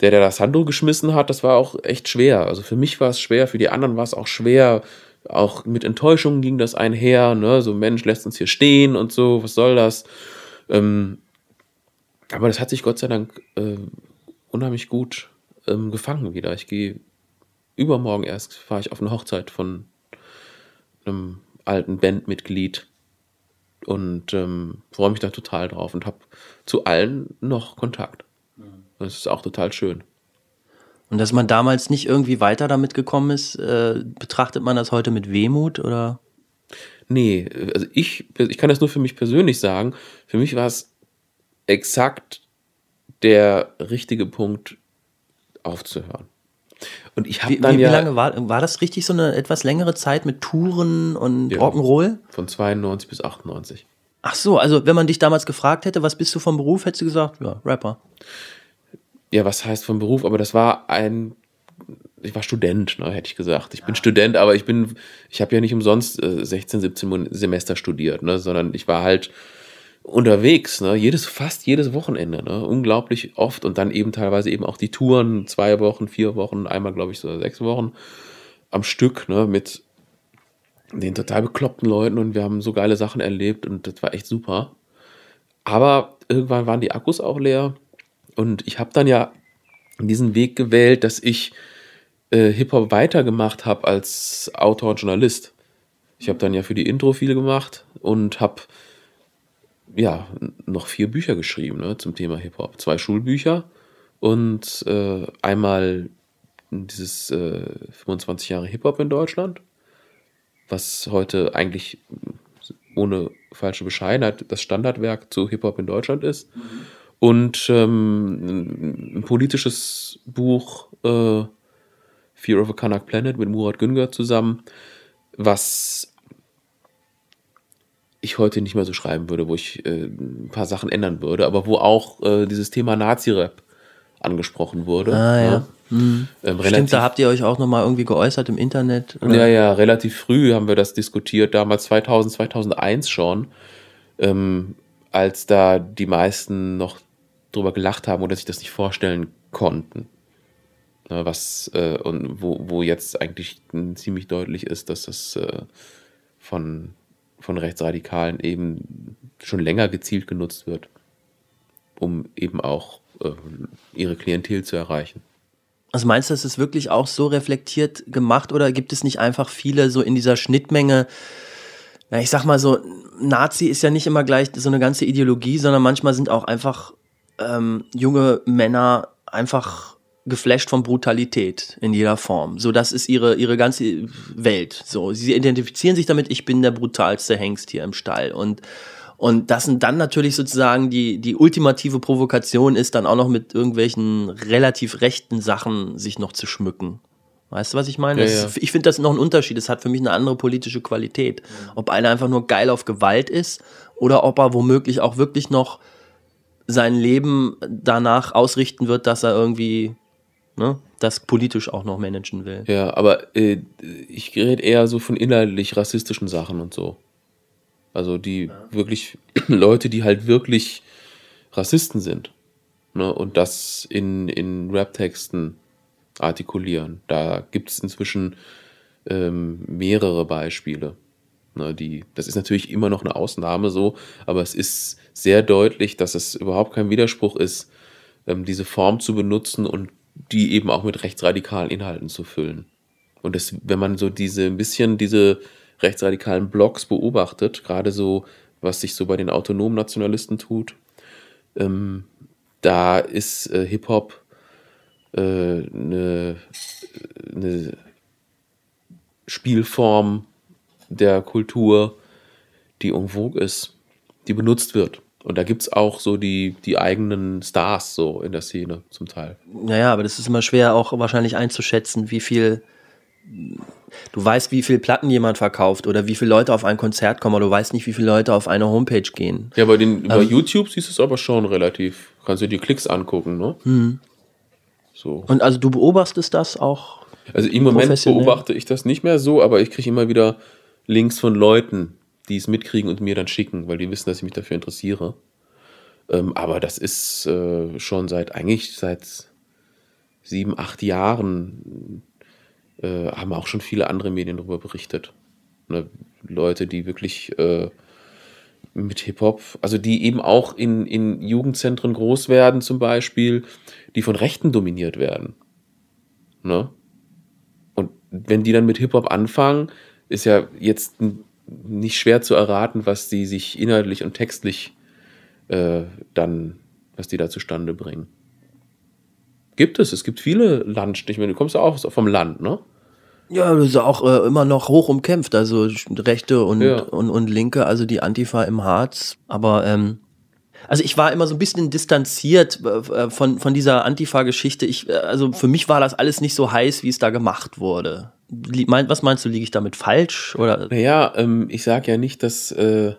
der, der das Handtuch geschmissen hat, das war auch echt schwer. Also für mich war es schwer, für die anderen war es auch schwer, auch mit Enttäuschungen ging das einher, ne? So, Mensch, lässt uns hier stehen und so, was soll das? Ähm, aber das hat sich Gott sei Dank äh, unheimlich gut ähm, gefangen wieder. Ich gehe übermorgen erst, fahre ich auf eine Hochzeit von einem alten Bandmitglied und ähm, freue mich da total drauf und habe zu allen noch Kontakt. Das ist auch total schön. Und dass man damals nicht irgendwie weiter damit gekommen ist, äh, betrachtet man das heute mit Wehmut oder? Nee, also ich, ich kann das nur für mich persönlich sagen. Für mich war es exakt der richtige Punkt, aufzuhören. Und ich habe dann wie, wie ja. Wie lange war, war das richtig so eine etwas längere Zeit mit Touren und ja, Rock'n'Roll? Von 92 bis 98. Ach so, also wenn man dich damals gefragt hätte, was bist du vom Beruf, hättest du gesagt, ja, Rapper ja, was heißt vom Beruf, aber das war ein, ich war Student, ne, hätte ich gesagt. Ich bin Student, aber ich bin, ich habe ja nicht umsonst äh, 16, 17 Semester studiert, ne, sondern ich war halt unterwegs, ne, jedes, fast jedes Wochenende, ne, unglaublich oft und dann eben teilweise eben auch die Touren, zwei Wochen, vier Wochen, einmal glaube ich so sechs Wochen am Stück, ne, mit den total bekloppten Leuten und wir haben so geile Sachen erlebt und das war echt super. Aber irgendwann waren die Akkus auch leer und ich habe dann ja diesen Weg gewählt, dass ich äh, Hip-Hop weitergemacht habe als Autor und Journalist. Ich habe dann ja für die Intro viel gemacht und habe ja noch vier Bücher geschrieben ne, zum Thema Hip-Hop. Zwei Schulbücher und äh, einmal dieses äh, 25 Jahre Hip-Hop in Deutschland was heute eigentlich ohne falsche Bescheidenheit das Standardwerk zu Hip-Hop in Deutschland ist. Und ähm, ein politisches Buch, äh, Fear of a Kanak Planet mit Murat Güngör zusammen, was ich heute nicht mehr so schreiben würde, wo ich äh, ein paar Sachen ändern würde, aber wo auch äh, dieses Thema Nazi-Rap angesprochen wurde. Ah, ja. ne? Ähm, Stimmt, relativ- da habt ihr euch auch nochmal irgendwie geäußert im Internet. oder? ja, ja, relativ früh haben wir das diskutiert, damals 2000, 2001 schon, ähm, als da die meisten noch drüber gelacht haben oder sich das nicht vorstellen konnten. Na, was, äh, und wo, wo jetzt eigentlich ziemlich deutlich ist, dass das äh, von, von Rechtsradikalen eben schon länger gezielt genutzt wird, um eben auch äh, ihre Klientel zu erreichen. Also meinst du, das ist wirklich auch so reflektiert gemacht oder gibt es nicht einfach viele so in dieser Schnittmenge? Na, ich sag mal so, Nazi ist ja nicht immer gleich so eine ganze Ideologie, sondern manchmal sind auch einfach ähm, junge Männer einfach geflasht von Brutalität in jeder Form. So, das ist ihre, ihre ganze Welt. So, sie identifizieren sich damit, ich bin der brutalste Hengst hier im Stall. Und, und das sind dann natürlich sozusagen die, die ultimative Provokation ist dann auch noch mit irgendwelchen relativ rechten Sachen sich noch zu schmücken. Weißt du, was ich meine? Ja, ja. ist- Ich finde das noch ein Unterschied. Es hat für mich eine andere politische Qualität. Ob einer einfach nur geil auf Gewalt ist oder ob er womöglich auch wirklich noch sein Leben danach ausrichten wird, dass er irgendwie ne, das politisch auch noch managen will. Ja, aber äh, ich rede eher so von inhaltlich rassistischen Sachen und so. Also die wirklich Leute, die halt wirklich Rassisten sind. Ne, und das in, in Rap-Texten artikulieren. Da gibt es inzwischen ähm, mehrere Beispiele. Ne, die, das ist natürlich immer noch eine Ausnahme so, aber es ist sehr deutlich, dass es überhaupt kein Widerspruch ist, ähm, diese Form zu benutzen und die eben auch mit rechtsradikalen Inhalten zu füllen. Und das, wenn man so diese ein bisschen diese rechtsradikalen Blogs beobachtet, gerade so, was sich so bei den autonomen Nationalisten tut, ähm, da ist äh, Hip-Hop äh, eine, eine Spielform der Kultur, die en vogue ist, die benutzt wird. Und da gibt es auch so die, die eigenen Stars so in der Szene zum Teil. Naja, aber das ist immer schwer auch wahrscheinlich einzuschätzen, wie viel. Du weißt, wie viel Platten jemand verkauft oder wie viele Leute auf ein Konzert kommen, aber du weißt nicht, wie viele Leute auf eine Homepage gehen. Ja, bei, den, bei Ähm. YouTube siehst du es aber schon relativ. Kannst du dir Klicks angucken, ne? So. Und also du beobachtest das auch. Also im Moment beobachte ich das nicht mehr so, aber ich kriege immer wieder Links von Leuten, die es mitkriegen und mir dann schicken, weil die wissen, dass ich mich dafür interessiere. Ähm, aber das ist äh, schon seit eigentlich seit sieben, acht Jahren äh, haben auch schon viele andere Medien darüber berichtet. Ne? Leute, die wirklich äh, mit Hip-Hop, also die eben auch in, in Jugendzentren groß werden, zum Beispiel, die von Rechten dominiert werden. Ne? Und wenn die dann mit Hip-Hop anfangen, ist ja jetzt nicht schwer zu erraten, was die sich inhaltlich und textlich äh, dann, was die da zustande bringen. Gibt es, es gibt viele Landstiche, ich meine, du kommst ja auch vom Land, ne? Ja, das ist auch äh, immer noch hoch umkämpft, also Rechte und, Ja. und, und Linke, also die Antifa im Harz. Aber ähm, also ich war immer so ein bisschen distanziert äh, von, von dieser Antifa-Geschichte. Ich, äh, also für mich war das alles nicht so heiß, wie es da gemacht wurde. Mein, was meinst du, liege ich damit falsch? Oder? Naja, ähm, ich sage ja nicht, dass äh,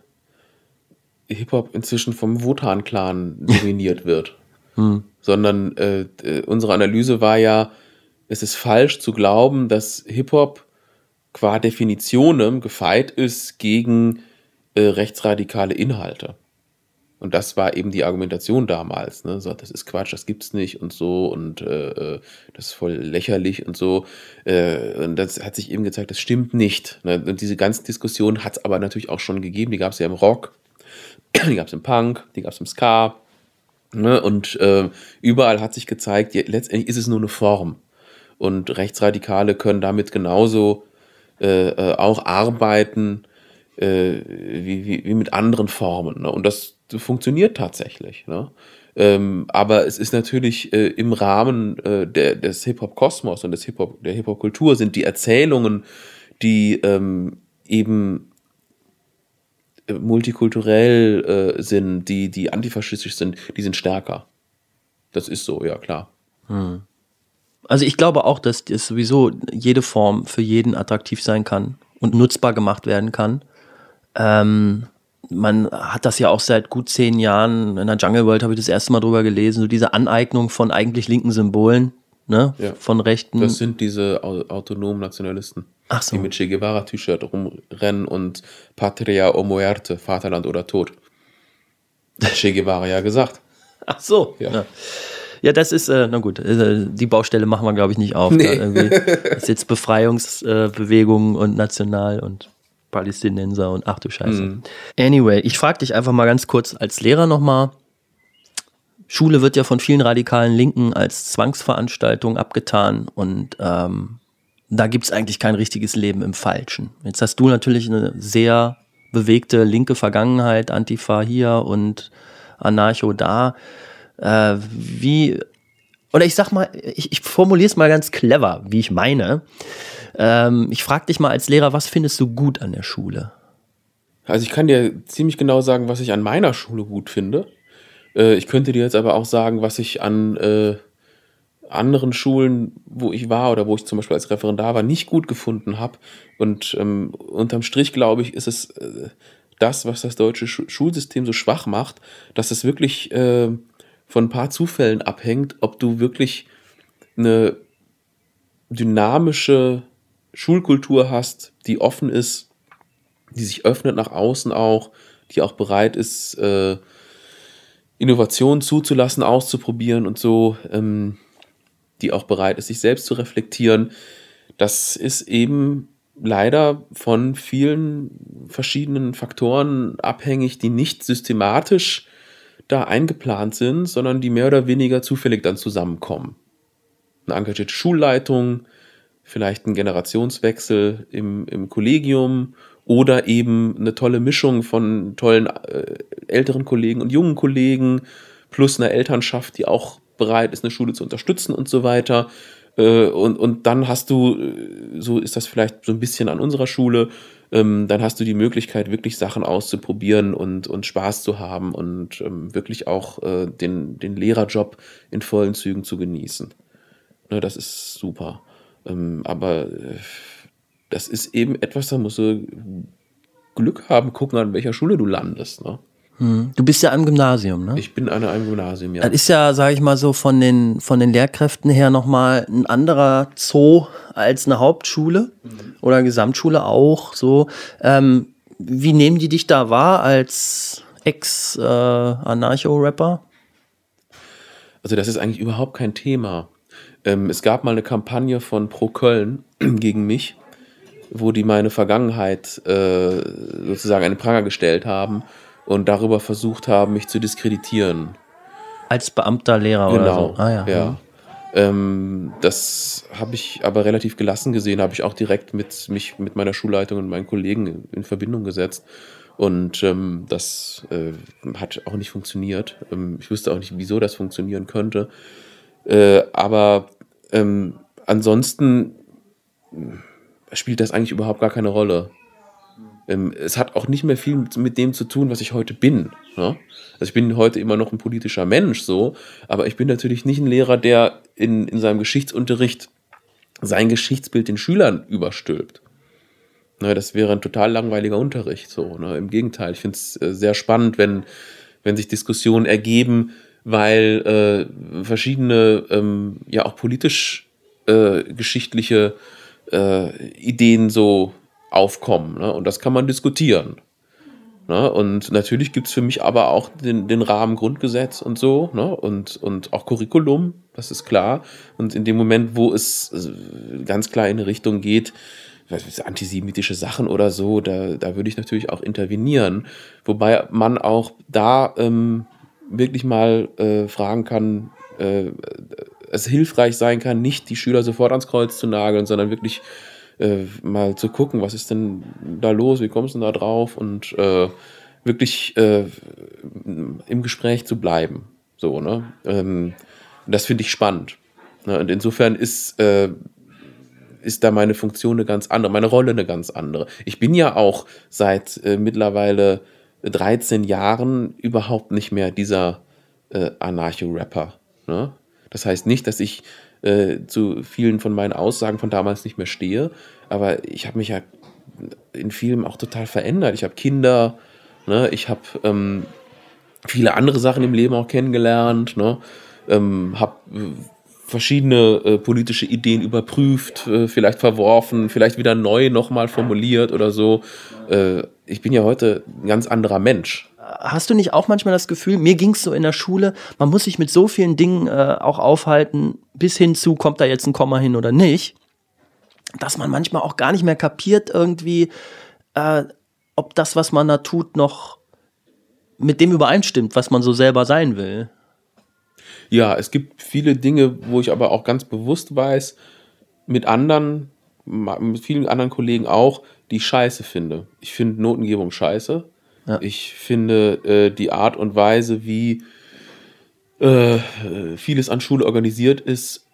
Hip-Hop inzwischen vom Wotan-Clan dominiert wird, sondern äh, äh, unsere Analyse war ja, es ist falsch zu glauben, dass Hip-Hop qua Definitionem gefeit ist gegen äh, rechtsradikale Inhalte. Und das war eben die Argumentation damals. Ne? So, das ist Quatsch, das gibt's nicht und so und äh, äh, das ist voll lächerlich und so. Äh, und das hat sich eben gezeigt, das stimmt nicht. Ne? Und diese ganzen Diskussionen hat es aber natürlich auch schon gegeben. Die gab es ja im Rock, die gab es im Punk, die gab es im Ska. Ne? Und äh, überall hat sich gezeigt, ja, letztendlich ist es nur eine Form. Und Rechtsradikale können damit genauso äh, äh, auch arbeiten wie, wie, wie mit anderen Formen. Ne? Und das funktioniert tatsächlich. Ne? Ähm, aber es ist natürlich äh, im Rahmen äh, der, des Hip-Hop-Kosmos und des Hip -Hop, der Hip-Hop-Kultur sind die Erzählungen, die ähm, eben äh, multikulturell äh, sind, die, die antifaschistisch sind, die sind stärker. Das ist so, ja klar. Also ich glaube auch, dass das sowieso jede Form für jeden attraktiv sein kann und nutzbar gemacht werden kann. Ähm, man hat das ja auch seit gut zehn Jahren, in der Jungle World habe ich das erste Mal drüber gelesen, so diese Aneignung von eigentlich linken Symbolen, ne, Ja. von Rechten. Das sind diese au- autonomen Nationalisten, Ach so. die mit Che Guevara-T-Shirt rumrennen und Patria o Muerte, Vaterland oder Tod. Hat Che Guevara ja gesagt. Ach so. Ja. Ja. Ja, das ist, äh, na gut, äh, die Baustelle machen wir, glaube ich, nicht auf. Nee. Da ist jetzt Befreiungsbewegungen und National und Palästinenser und ach du Scheiße. Mhm. Anyway, ich frage dich einfach mal ganz kurz als Lehrer nochmal. Schule wird ja von vielen radikalen Linken als Zwangsveranstaltung abgetan und ähm, da gibt es eigentlich kein richtiges Leben im Falschen. Jetzt hast du natürlich eine sehr bewegte linke Vergangenheit, Antifa hier und Anarcho da. Äh, wie, oder ich sag mal, ich, ich formuliere es mal ganz clever, wie ich meine. Ähm, ich frage dich mal als Lehrer, was findest du gut an der Schule? Also ich kann dir ziemlich genau sagen, was ich an meiner Schule gut finde. Äh, ich könnte dir jetzt aber auch sagen, was ich an äh, anderen Schulen, wo ich war oder wo ich zum Beispiel als Referendar war, nicht gut gefunden habe. Und ähm, unterm Strich, glaube ich, ist es äh, das, was das deutsche Schu Schulsystem so schwach macht, dass es wirklich äh, von ein paar Zufällen abhängt, ob du wirklich eine dynamische Schulkultur hast, die offen ist, die sich öffnet nach außen auch, die auch bereit ist, äh, Innovationen zuzulassen, auszuprobieren und so, ähm, die auch bereit ist, sich selbst zu reflektieren. Das ist eben leider von vielen verschiedenen Faktoren abhängig, die nicht systematisch da eingeplant sind, sondern die mehr oder weniger zufällig dann zusammenkommen. Eine engagierte Schulleitung, vielleicht ein Generationswechsel im, im Kollegium oder eben eine tolle Mischung von tollen äh, älteren Kollegen und jungen Kollegen plus einer Elternschaft, die auch bereit ist, eine Schule zu unterstützen und so weiter. Äh, und, und dann hast du, äh, so ist das vielleicht so ein bisschen an unserer Schule, ähm, dann hast du die Möglichkeit, wirklich Sachen auszuprobieren und, und Spaß zu haben und ähm, wirklich auch äh, den, den Lehrerjob in vollen Zügen zu genießen. Ne, das ist super. Ähm, aber äh, das ist eben etwas, da musst du Glück haben, gucken, an welcher Schule du landest. Ne? Du bist ja am Gymnasium, ne? Ich bin an einem Gymnasium, ja. Das ist ja, sage ich mal so, von den, von den Lehrkräften her nochmal ein anderer Zoo als eine Hauptschule oder Gesamtschule auch. So, ähm, wie nehmen die dich da wahr als Ex-Anarcho-Rapper? Also das ist eigentlich überhaupt kein Thema. Ähm, es gab mal eine Kampagne von Pro Köln gegen mich, wo die meine Vergangenheit äh, sozusagen einen Pranger gestellt haben und darüber versucht haben, mich zu diskreditieren. als Beamter, Lehrer oder Genau. so? Ah, ja. ja. Ähm, das habe ich aber relativ gelassen gesehen, habe ich auch direkt mit mich mit meiner Schulleitung und meinen Kollegen in, in Verbindung gesetzt. Und ähm, das äh, hat auch nicht funktioniert. Ähm, ich wüsste auch nicht, wieso das funktionieren könnte. Äh, aber ähm, ansonsten äh, spielt das eigentlich überhaupt gar keine Rolle. Ähm, es hat auch nicht mehr viel mit, dem zu tun, was ich heute bin. Ne? Also ich bin heute immer noch ein politischer Mensch, so, aber ich bin natürlich nicht ein Lehrer, der in, in seinem Geschichtsunterricht sein Geschichtsbild den Schülern überstülpt. Ne, das wäre ein total langweiliger Unterricht. So, ne? Im Gegenteil, ich finde es äh, sehr spannend, wenn, wenn sich Diskussionen ergeben, weil äh, verschiedene, ähm, ja auch politisch äh, geschichtliche äh, Ideen so aufkommen. Ne? Und das kann man diskutieren. Ne? Und natürlich gibt es für mich aber auch den, den Rahmen Grundgesetz und so ne? und, und auch Curriculum, das ist klar. Und in dem Moment, wo es äh, ganz klar in eine Richtung geht, antisemitische Sachen oder so, da, da würde ich natürlich auch intervenieren. Wobei man auch da ähm, wirklich mal äh, fragen kann, äh, es hilfreich sein kann, nicht die Schüler sofort ans Kreuz zu nageln, sondern wirklich äh, mal zu gucken, was ist denn da los, wie kommst du denn da drauf und äh, wirklich äh, im Gespräch zu bleiben. So, ne? Ähm, das finde ich spannend. Ne? Und insofern ist, äh, ist da meine Funktion eine ganz andere, meine Rolle eine ganz andere. Ich bin ja auch seit äh, mittlerweile 13 Jahren überhaupt nicht mehr dieser äh, Anarcho-Rapper. Ne? Das heißt nicht, dass ich äh, zu vielen von meinen Aussagen von damals nicht mehr stehe, aber ich habe mich ja in vielem auch total verändert. Ich habe Kinder, ne? ich habe ähm, viele andere Sachen im Leben auch kennengelernt, ne? ähm, habe verschiedene äh, politische Ideen überprüft, äh, vielleicht verworfen, vielleicht wieder neu nochmal formuliert oder so. Äh, ich bin ja heute ein ganz anderer Mensch. Hast du nicht auch manchmal das Gefühl, mir ging es so in der Schule, man muss sich mit so vielen Dingen äh, auch aufhalten, bis hin zu, kommt da jetzt ein Komma hin oder nicht, dass man manchmal auch gar nicht mehr kapiert irgendwie, äh, ob das, was man da tut, noch mit dem übereinstimmt, was man so selber sein will. Ja, es gibt viele Dinge, wo ich aber auch ganz bewusst weiß, mit anderen, mit vielen anderen Kollegen auch, die ich scheiße finde. Ich finde Notengebung scheiße. Ja. Ich finde äh, die Art und Weise, wie äh, vieles an Schule organisiert ist,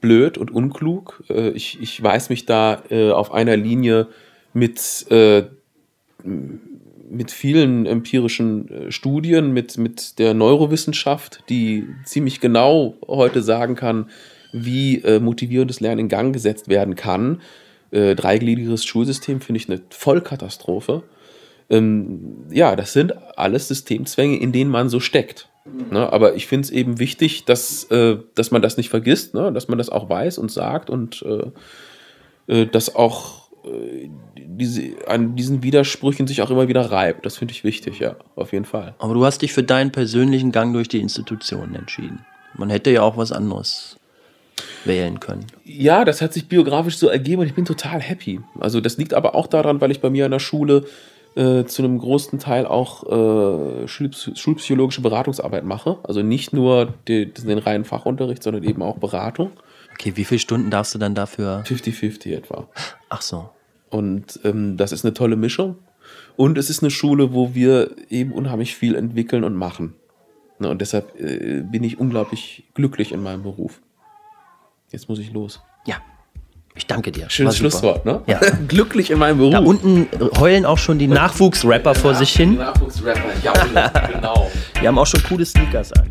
blöd und unklug. Äh, ich, ich weiß mich da äh, auf einer Linie mit äh, mit vielen empirischen äh, Studien, mit, mit der Neurowissenschaft, die ziemlich genau heute sagen kann, wie äh, motivierendes Lernen in Gang gesetzt werden kann. Äh, dreigliedriges Schulsystem finde ich eine Vollkatastrophe. Ähm, ja, das sind alles Systemzwänge, in denen man so steckt. Ne? Aber ich finde es eben wichtig, dass, äh, dass man das nicht vergisst, ne? dass man das auch weiß und sagt und äh, äh dass auch diese, an diesen Widersprüchen sich auch immer wieder reibt. Das finde ich wichtig, ja, auf jeden Fall. Aber du hast dich für deinen persönlichen Gang durch die Institutionen entschieden. Man hätte ja auch was anderes wählen können. Ja, das hat sich biografisch so ergeben und ich bin total happy. Also das liegt aber auch daran, weil ich bei mir an der Schule äh, zu einem großen Teil auch äh, schulpsychologische Beratungsarbeit mache. Also nicht nur die, den reinen Fachunterricht, sondern eben auch Beratung. Okay, wie viele Stunden darfst du dann dafür? 50-50 etwa. Ach so. Und ähm, das ist eine tolle Mischung. Und es ist eine Schule, wo wir eben unheimlich viel entwickeln und machen. Ne, und deshalb äh, bin ich unglaublich glücklich in meinem Beruf. Jetzt muss ich los. Ja. Ich danke dir. Schönes Schlusswort, ne? Ja. glücklich in meinem Beruf. Da unten heulen auch schon die Nachwuchsrapper vor sich hin. Nachwuchsrapper, ja, genau. Die haben auch schon coole Sneakers an.